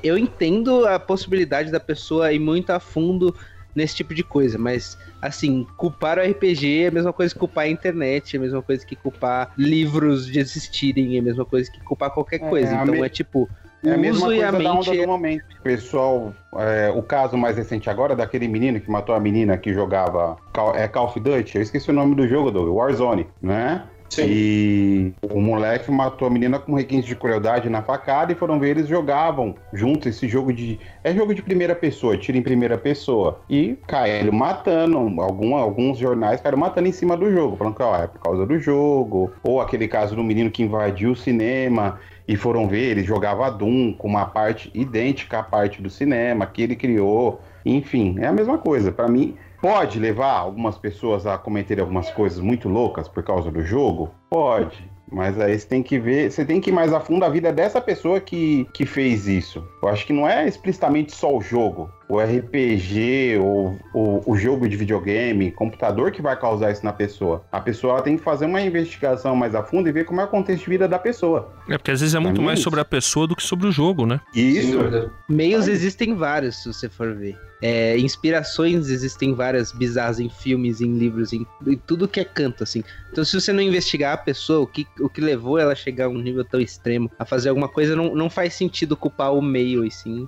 eu entendo a possibilidade da pessoa ir muito a fundo nesse tipo de coisa, mas assim, culpar o RPG é a mesma coisa que culpar a internet, é a mesma coisa que culpar livros de existirem, é a mesma coisa que culpar qualquer É, coisa. a Então me- é tipo, É a o mesma coisa a da onda do momento. Pessoal, é, o caso mais recente agora daquele menino que matou a menina que jogava Call, é Call of Duty, eu esqueci o nome do jogo, do Warzone, né? Sim. E o moleque matou a menina com requinte de crueldade na facada e foram ver eles jogavam juntos esse jogo de. É jogo de primeira pessoa, tira em primeira pessoa. E caíram matando, algum, alguns jornais caíram matando em cima do jogo, falando que ó, é por causa do jogo. Ou aquele caso do menino que invadiu o cinema e foram ver, ele jogava Doom com uma parte idêntica à parte do cinema que ele criou. Enfim, é a mesma coisa. Pra mim, Pode levar algumas pessoas a cometerem algumas coisas muito loucas por causa do jogo? Pode. Mas aí você tem que ver, você tem que ir mais a fundo a vida dessa pessoa que, que fez isso. Eu acho que não é explicitamente só o jogo, o RPG, ou o, o jogo de videogame, computador que vai causar isso na pessoa. A pessoa tem que fazer uma investigação mais a fundo e ver como é o contexto de vida da pessoa. É porque às vezes é muito mim é mais isso. sobre a pessoa do que sobre o jogo, né? Isso. Meios existem vários, se você for ver. É, inspirações existem várias bizarras em filmes, em livros, em, em tudo que é canto, assim. Então, se você não investigar a pessoa, o que, o que levou ela a chegar a um nível tão extremo, a fazer alguma coisa, não, não faz sentido culpar o meio, e sim,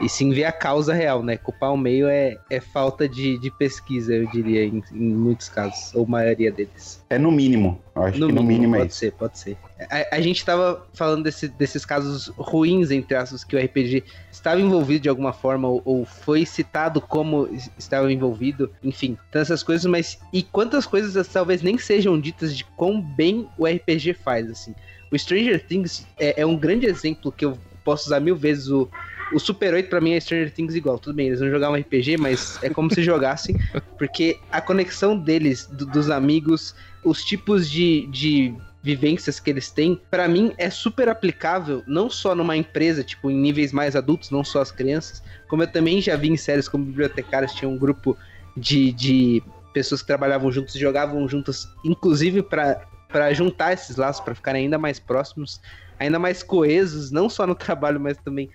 e sim ver a causa real, né? Culpar o meio é, é falta de, de pesquisa, eu diria, em, em muitos casos, ou maioria deles. É no mínimo. Acho que no mínimo é pode isso. ser, pode ser. A, a gente tava falando desse- desses casos ruins, entre aspas, que o RPG estava envolvido de alguma forma, ou, ou foi citado como es- estava envolvido, enfim, tantas essas coisas, mas e quantas coisas talvez nem sejam ditas de quão bem o RPG faz, assim. O Stranger Things é, é um grande exemplo que eu posso usar mil vezes o. O Super 8 pra mim é Stranger Things igual. Tudo bem, eles não jogavam RPG, mas é como se jogassem. Porque a conexão deles, do- dos amigos, os tipos de, de vivências que eles têm, pra mim é super aplicável, não só numa empresa, tipo, em níveis mais adultos, não só as crianças, como eu também já vi em séries como Bibliotecários, tinha um grupo de, de pessoas que trabalhavam juntos e jogavam juntas, inclusive pra para juntar esses laços, pra ficarem ainda mais próximos, ainda mais coesos, não só no trabalho, mas também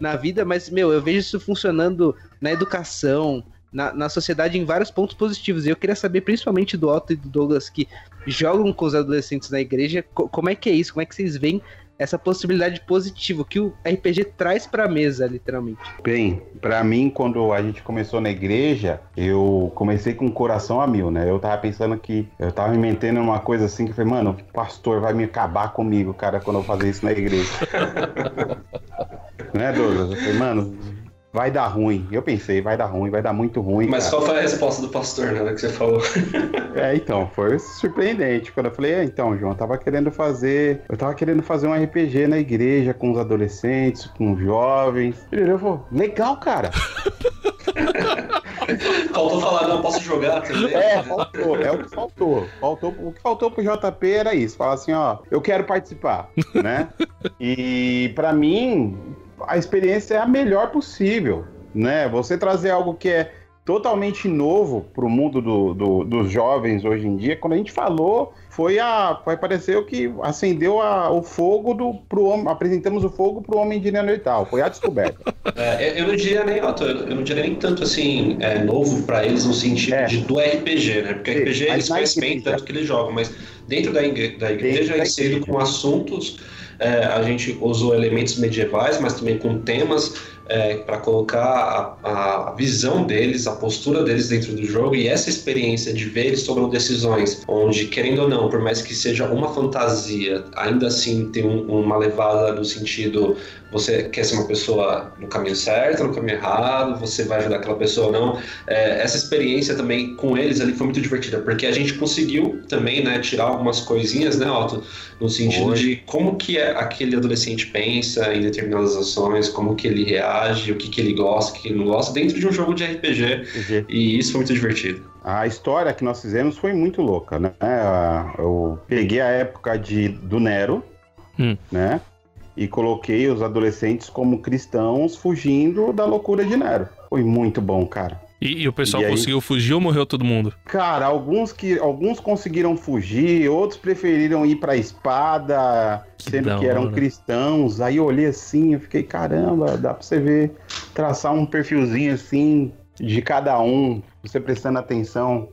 na vida, mas, meu, eu vejo isso funcionando na educação, na, na sociedade em vários pontos positivos. E eu queria saber, principalmente do Otto e do Douglas, que jogam com os adolescentes na igreja, co- como é que é isso? Como é que vocês veem essa possibilidade positiva que o RPG traz pra mesa, literalmente? Bem, pra mim, quando a gente começou na igreja, eu comecei com o coração a mil, né? Eu tava pensando que eu tava me metendo numa coisa assim que falei, mano, pastor vai me acabar comigo, cara, quando eu fazer isso na igreja. né, Douglas? Eu falei, mano, vai dar ruim. Eu pensei, vai dar ruim, vai dar muito ruim. Mas cara. qual foi a resposta do pastor, né, que você falou? É, então, foi surpreendente. Quando eu falei, é, então, João, eu tava querendo fazer. Eu tava querendo fazer um RPG na igreja com os adolescentes, com os jovens. Ele falou, legal, cara. Faltou falar, não, posso jogar também? É, faltou, é o que faltou. faltou. O que faltou pro JP era isso, falar assim, ó, eu quero participar, né? E pra mim, a experiência é a melhor possível, né? Você trazer algo que é totalmente novo pro mundo do- do- dos jovens hoje em dia, quando a gente falou, foi a. Foi parecer o que acendeu a- o fogo do, pro homem. Apresentamos o fogo pro homem de Neandertal. Foi a descoberta. É, eu- não diria nem, Otto, eu não diria nem tanto assim, é, novo pra eles no sentido É. de, do RPG, né? Porque Sim, RPG eles conhecem bem tanto que eles jogam, mas dentro da, da igreja, Dentro da inserido com assuntos, é, a gente usou elementos medievais, mas também com temas para colocar a, a visão deles, a postura deles dentro do jogo e essa experiência de ver eles tomando decisões, onde, querendo ou não, por mais que seja uma fantasia, ainda assim tem um- uma levada no sentido você quer ser uma pessoa no caminho certo, no caminho errado, você vai ajudar aquela pessoa ou não. É, essa experiência também com eles ali foi muito divertida, porque a gente conseguiu também, né, tirar algumas coisinhas, né, Otto, no sentido de como que é- aquele adolescente pensa em determinadas ações, como que ele reage, o que que ele gosta, o que ele não gosta, dentro de um jogo de RPG, e isso foi muito divertido. A história que nós fizemos foi muito louca, né? Eu peguei a época de, do Nero, Hum. né? E coloquei os adolescentes como cristãos fugindo da loucura de Nero. Foi muito bom, cara. E, e o pessoal E aí? conseguiu fugir ou morreu todo mundo? Cara, alguns que alguns conseguiram fugir, outros preferiram ir pra espada, Que sendo que eram cristãos. Aí eu olhei assim, eu fiquei, caramba, dá pra você ver, traçar um perfilzinho assim de cada um, você prestando atenção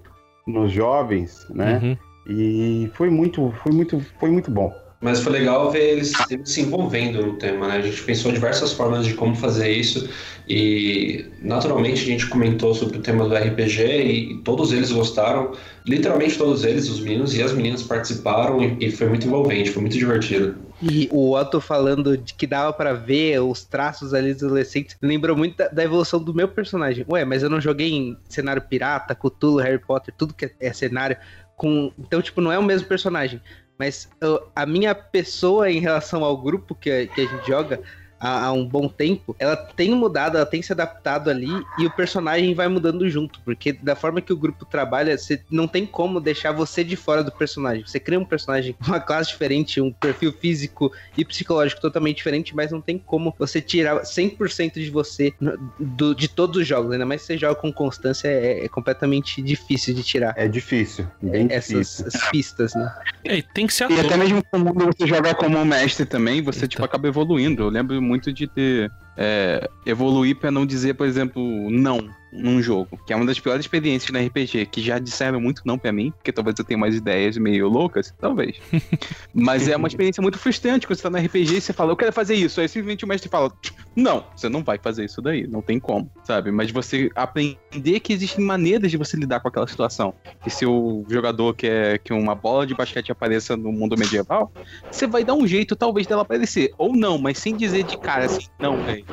nos jovens, né? Uhum. E foi muito, foi muito, foi muito bom. Mas foi legal ver eles, eles se envolvendo no tema, né? A gente pensou diversas formas de como fazer isso e naturalmente a gente comentou sobre o tema do RPG e, todos eles gostaram. Literalmente todos eles, os meninos e as meninas participaram e, e foi muito envolvente, foi muito divertido. E o Otto falando de que dava pra ver os traços ali dos adolescentes, lembrou muito da, da evolução do meu personagem. Ué, mas eu não joguei em cenário pirata, Cthulhu, Harry Potter, tudo que é cenário com... Então, tipo, não é o mesmo personagem. Mas eu- a minha pessoa em relação ao grupo que, que a gente joga há, há, um bom tempo, ela tem mudado, ela tem se adaptado ali e o personagem vai mudando junto, porque da forma que o grupo trabalha, você não tem como deixar você de fora do personagem. Você cria um personagem com uma classe diferente, um perfil físico e psicológico totalmente diferente, mas não tem como você tirar 100% de você do, de todos os jogos, ainda mais se você joga com constância, é, é completamente difícil de tirar. É difícil, bem essas difícil. pistas, né? É, tem que ser E até mesmo quando você joga como mestre também, você tipo acaba evoluindo. Eu lembro muito de ter é, evoluir para não dizer, por exemplo, não num jogo, que é uma das piores experiências na RPG, que já disseram muito não para mim, porque talvez eu tenha mais ideias meio loucas, talvez. Mas é uma experiência muito frustrante quando você tá no RPG e você fala, eu quero fazer isso, aí simplesmente o mestre fala, não, você não vai fazer isso daí, não tem como, sabe? Mas você aprender que existem maneiras de você lidar com aquela situação. E se o jogador quer que uma bola de basquete apareça no mundo medieval, você vai dar um jeito, talvez, dela aparecer. Ou não, mas sem dizer de cara assim, não, velho.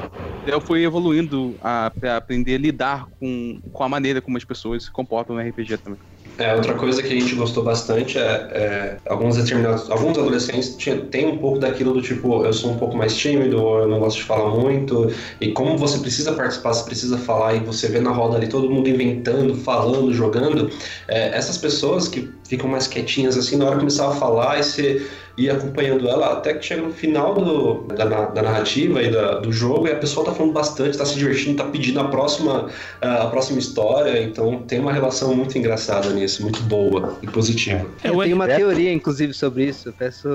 Eu fui evoluindo a, pra aprender a lidar com, com a maneira como as pessoas se comportam no RPG também. É, outra coisa que a gente gostou bastante é, é alguns determinados, alguns adolescentes tem um pouco daquilo do tipo, eu sou um pouco mais tímido, ou eu não gosto de falar muito, e como você precisa participar, você precisa falar, e você vê na roda ali todo mundo inventando, falando, jogando, é, essas pessoas que ficam mais quietinhas assim, na hora que começava a falar, e você ir acompanhando ela até que chega no final do, da, da narrativa e da, do jogo e a pessoa tá falando bastante, tá se divertindo, tá pedindo a próxima, a próxima história, então tem uma relação muito engraçada nisso, muito boa e positiva. É, eu tenho uma teoria, inclusive, sobre isso, eu peço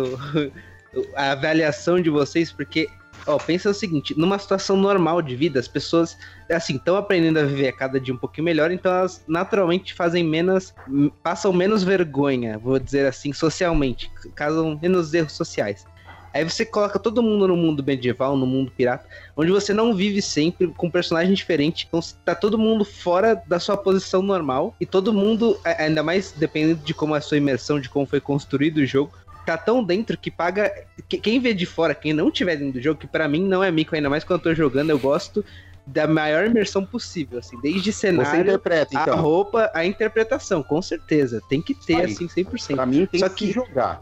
a avaliação de vocês, porque Ó, pensa o seguinte, numa situação normal de vida, as pessoas, assim, estão aprendendo a viver a cada dia um pouquinho melhor, então elas naturalmente fazem menos, passam menos vergonha, vou dizer assim, socialmente, causam menos erros sociais. Aí você coloca todo mundo no mundo medieval, no mundo pirata, onde você não vive sempre com personagens diferentes. Então tá todo mundo fora da sua posição normal. E todo mundo, ainda mais dependendo de como é a sua imersão, de como foi construído o jogo, tá tão dentro que paga. Quem vê de fora, quem não tiver dentro do jogo, que para mim não é mico, ainda mais quando eu tô jogando, eu gosto da maior imersão possível, assim, desde cenário, interpreta, então. a roupa, a interpretação, com certeza. Tem que ter, aí. assim, 100%. Pra mim tem Só que, que jogar.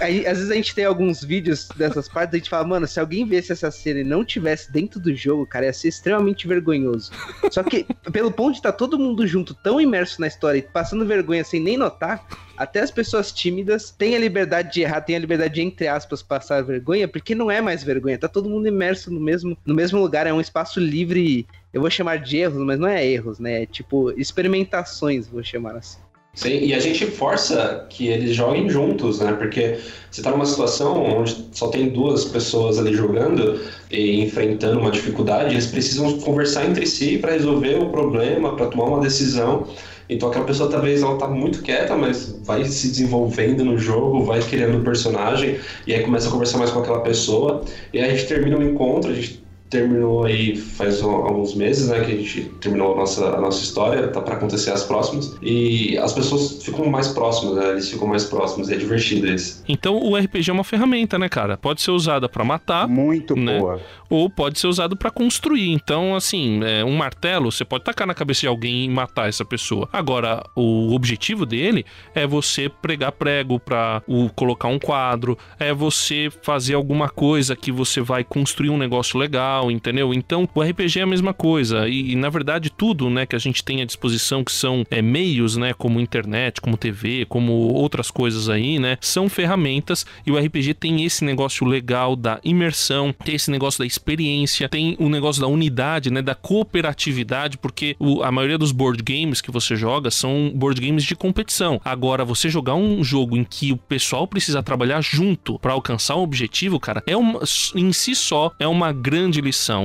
Aí, às vezes a gente tem alguns vídeos dessas partes, a gente fala, mano, se alguém visse essa cena e não tivesse dentro do jogo, cara, ia ser extremamente vergonhoso. Só que, pelo ponto de estar tá todo mundo junto, tão imerso na história e passando vergonha sem nem notar, até as pessoas tímidas têm a liberdade de errar, têm a liberdade de, entre aspas, passar vergonha, porque não é mais vergonha, tá todo mundo imerso no mesmo, no mesmo lugar, é um espaço livre, eu vou chamar de erros, mas não é erros, né? É tipo experimentações, vou chamar assim. Sim, e a gente força que eles joguem juntos, né? Porque você tá numa situação onde só tem duas pessoas ali jogando e enfrentando uma dificuldade, eles precisam conversar entre si para resolver o problema, para tomar uma decisão. Então aquela pessoa talvez ela tá muito quieta, mas vai se desenvolvendo no jogo, vai criando um personagem, e aí começa a conversar mais com aquela pessoa, e aí a gente termina o encontro, a gente terminou aí faz alguns meses, né, que a gente terminou a nossa, a nossa história, tá para acontecer as próximas, e as pessoas ficam mais próximas, né, eles ficam mais próximos, e é divertido isso. Então o RPG é uma ferramenta, né, cara? Pode ser usada para matar. Muito né? boa. Ou pode ser usado para construir. Então, assim, é, um martelo, você pode tacar na cabeça de alguém e matar essa pessoa. Agora, o objetivo dele é você pregar prego para colocar um quadro, é você fazer alguma coisa que você vai construir um negócio legal legal, entendeu? Então, o RPG é a mesma coisa. E, e na verdade, tudo, né, que a gente tem à disposição, que são é, meios, né, como internet, como TV, como outras coisas aí, né, são ferramentas. E o RPG tem esse negócio legal da imersão, tem esse negócio da experiência, tem o negócio da unidade, né, da cooperatividade, porque o, a maioria dos board games que você joga são board games de competição. Agora, você jogar um jogo em que o pessoal precisa trabalhar junto para alcançar um objetivo, cara, é uma, em si só é uma grande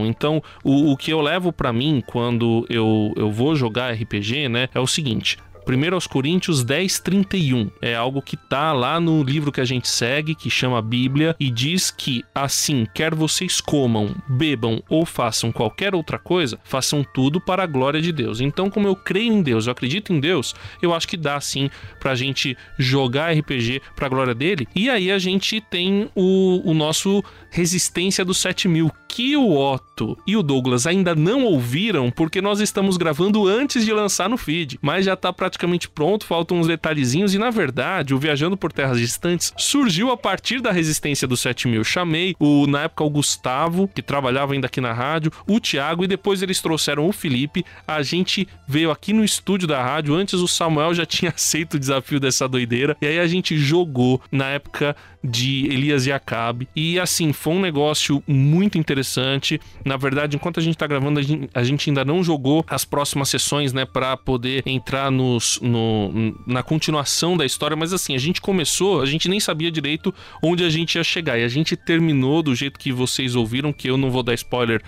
Então, o, o que eu levo para mim quando eu, eu vou jogar RPG, né, é o seguinte: 1 aos Coríntios 10, 31. É algo que tá lá no livro que a gente segue, que chama Bíblia, e diz que assim, quer vocês comam, bebam ou façam qualquer outra coisa, façam tudo para a glória de Deus. Então, como eu creio em Deus, eu acredito em Deus, eu acho que dá sim pra gente jogar RPG pra glória dele. E aí a gente tem o, o nosso Resistência dos 7000, que o Otto e o Douglas ainda não ouviram porque nós estamos gravando antes de lançar no feed, mas já tá praticamente pronto, faltam uns detalhezinhos. E na verdade, o Viajando por Terras Distantes surgiu a partir da resistência do 7000. Chamei o, na época, o Gustavo, que trabalhava ainda aqui na rádio, o Thiago, e depois eles trouxeram o Felipe. A gente veio aqui no estúdio da rádio. Antes o Samuel já tinha aceito o desafio dessa doideira. E aí a gente jogou na época de Elias e Acabe. E assim, foi um negócio muito interessante. Na verdade, enquanto a gente tá gravando, a gente, a gente ainda não jogou as próximas sessões, né, para poder entrar nos, no, na continuação da história. Mas assim, a gente começou, a gente nem sabia direito onde a gente ia chegar. E a gente terminou do jeito que vocês ouviram, que eu não vou dar spoiler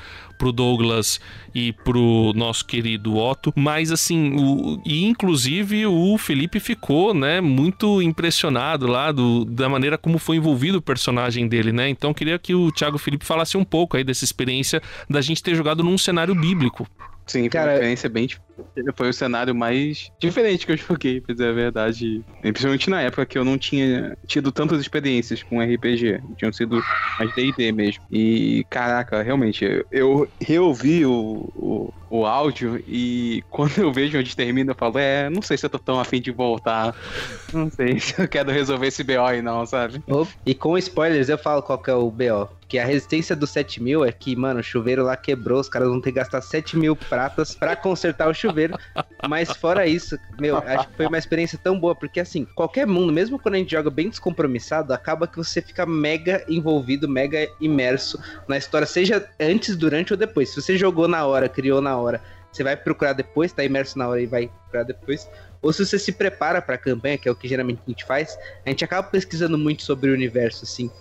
pro Douglas e pro nosso querido Otto, mas assim, o, e inclusive o Felipe ficou, né, muito impressionado lá do, da maneira como foi envolvido o personagem dele, né? Então queria que o Thiago Felipe falasse um pouco aí dessa experiência da gente ter jogado num cenário bíblico. Sim, foi uma experiência bem foi o cenário mais diferente que eu joguei, pra dizer a verdade. Principalmente na época que eu não tinha tido tantas experiências com RPG. Tinham sido mais D&D mesmo. E, caraca, realmente, eu reouvi o, o, o, áudio e quando eu vejo onde termina, eu falo, é, não sei se eu tô tão afim de voltar. Não sei se eu quero resolver esse BO aí não, sabe? E com spoilers eu falo qual que é o BO. Que a resistência do 7000 é que, mano, o chuveiro lá quebrou, os caras vão ter que gastar 7 mil pratas pra consertar o chuveiro. Mas fora isso, meu, acho que foi uma experiência tão boa, porque assim, qualquer mundo, mesmo quando a gente joga bem descompromissado, acaba que você fica mega envolvido, mega imerso na história, seja antes, durante ou depois. Se você jogou na hora, criou na hora, você vai procurar depois, tá imerso na hora e vai procurar depois. Ou se você se prepara para a campanha, que é o que geralmente a gente faz, a gente acaba pesquisando muito sobre o universo, assim,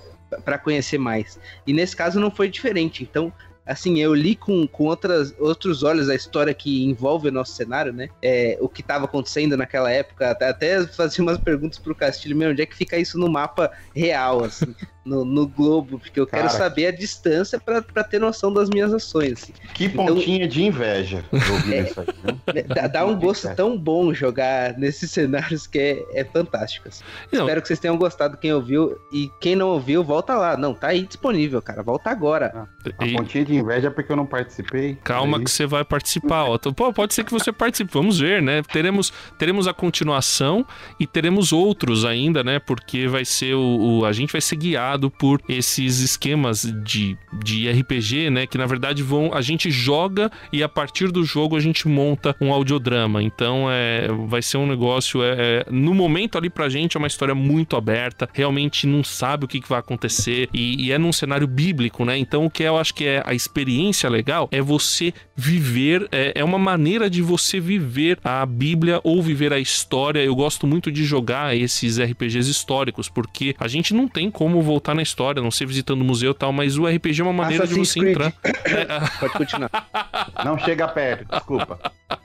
para conhecer mais. E nesse caso não foi diferente. Então, assim, eu li com, com outras, outros olhos a história que envolve o nosso cenário, né? É, o que estava acontecendo naquela época. Até, até fazia umas perguntas pro Castilho, meu, onde é que fica isso no mapa real, assim? No, no globo, porque eu Cara, quero saber a distância para ter noção das minhas ações. Assim. Que então, pontinha de inveja ouvir é, isso aí, né? Dá, dá um gosto tão bom jogar nesses cenários que é, é fantástico. Assim. Espero que vocês tenham gostado, quem ouviu. E quem não ouviu, volta lá. Não, tá aí disponível, cara. Volta agora. Ah, a e... pontinha de inveja é porque eu não participei. Calma aí. que você vai participar, Otto. Pô, pode ser que você participe. Vamos ver, né? Teremos, teremos a continuação e teremos outros ainda, né? Porque vai ser o, o a gente vai ser guiado por esses esquemas de, de RPG, né? Que na verdade vão. A gente joga e a partir do jogo a gente monta um audiodrama. Então é, vai ser um negócio. É, é, no momento ali pra gente é uma história muito aberta. Realmente não sabe o que, que vai acontecer. E, e é num cenário bíblico, né? Então o que eu acho que é a experiência legal é você viver. É, é uma maneira de você viver a Bíblia ou viver a história. Eu gosto muito de jogar esses RPGs históricos, porque a gente não tem como voltar na história, não ser visitando o museu e tal, mas o RPG é uma maneira Assassin's de você Creed. entrar. É, Pode continuar. Não chega perto, desculpa.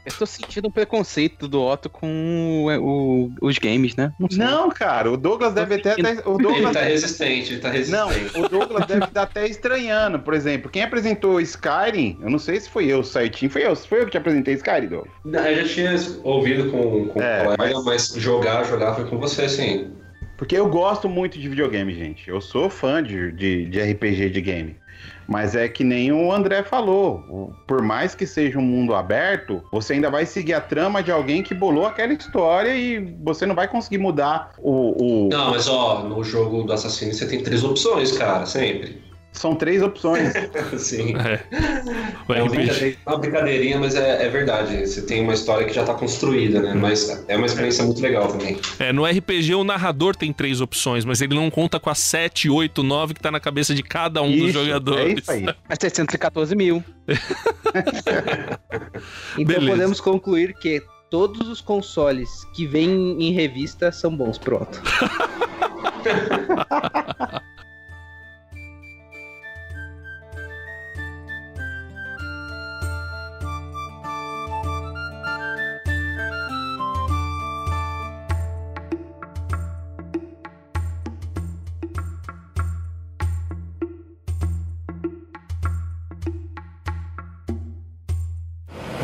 Eu tô sentindo um preconceito do Otto com o, o, os games, né? Não, não, cara, o Douglas deve até. O Douglas... Ele tá resistente, ele tá resistente. Não, o Douglas deve estar até estranhando. Por exemplo, quem apresentou Skyrim, eu não sei se foi eu, certinho. Foi eu, foi eu que te apresentei Douglas. Não, eu já tinha ouvido com, com é, colega, mas... mas jogar, jogar foi com você, sim. Porque eu gosto muito de videogame, gente. Eu sou fã de, de, de, RPG de game. Mas é que nem o André falou. Por mais que seja um mundo aberto, você ainda vai seguir a trama de alguém que bolou aquela história e você não vai conseguir mudar o. o... Não, mas ó, no jogo do Assassino você tem três opções, cara, sempre. São três opções. Sim. É. É uma, brincadeira, uma brincadeirinha, mas é, é, verdade. Você tem uma história que já está construída, né? Mas é uma experiência muito legal também. É, no RPG o narrador tem três opções, mas ele não conta com as 7, 8, 9 que está na cabeça de cada um isso, dos jogadores. É isso aí. É 614 mil. então Beleza. podemos concluir que todos os consoles que vêm em revista são bons. Pronto.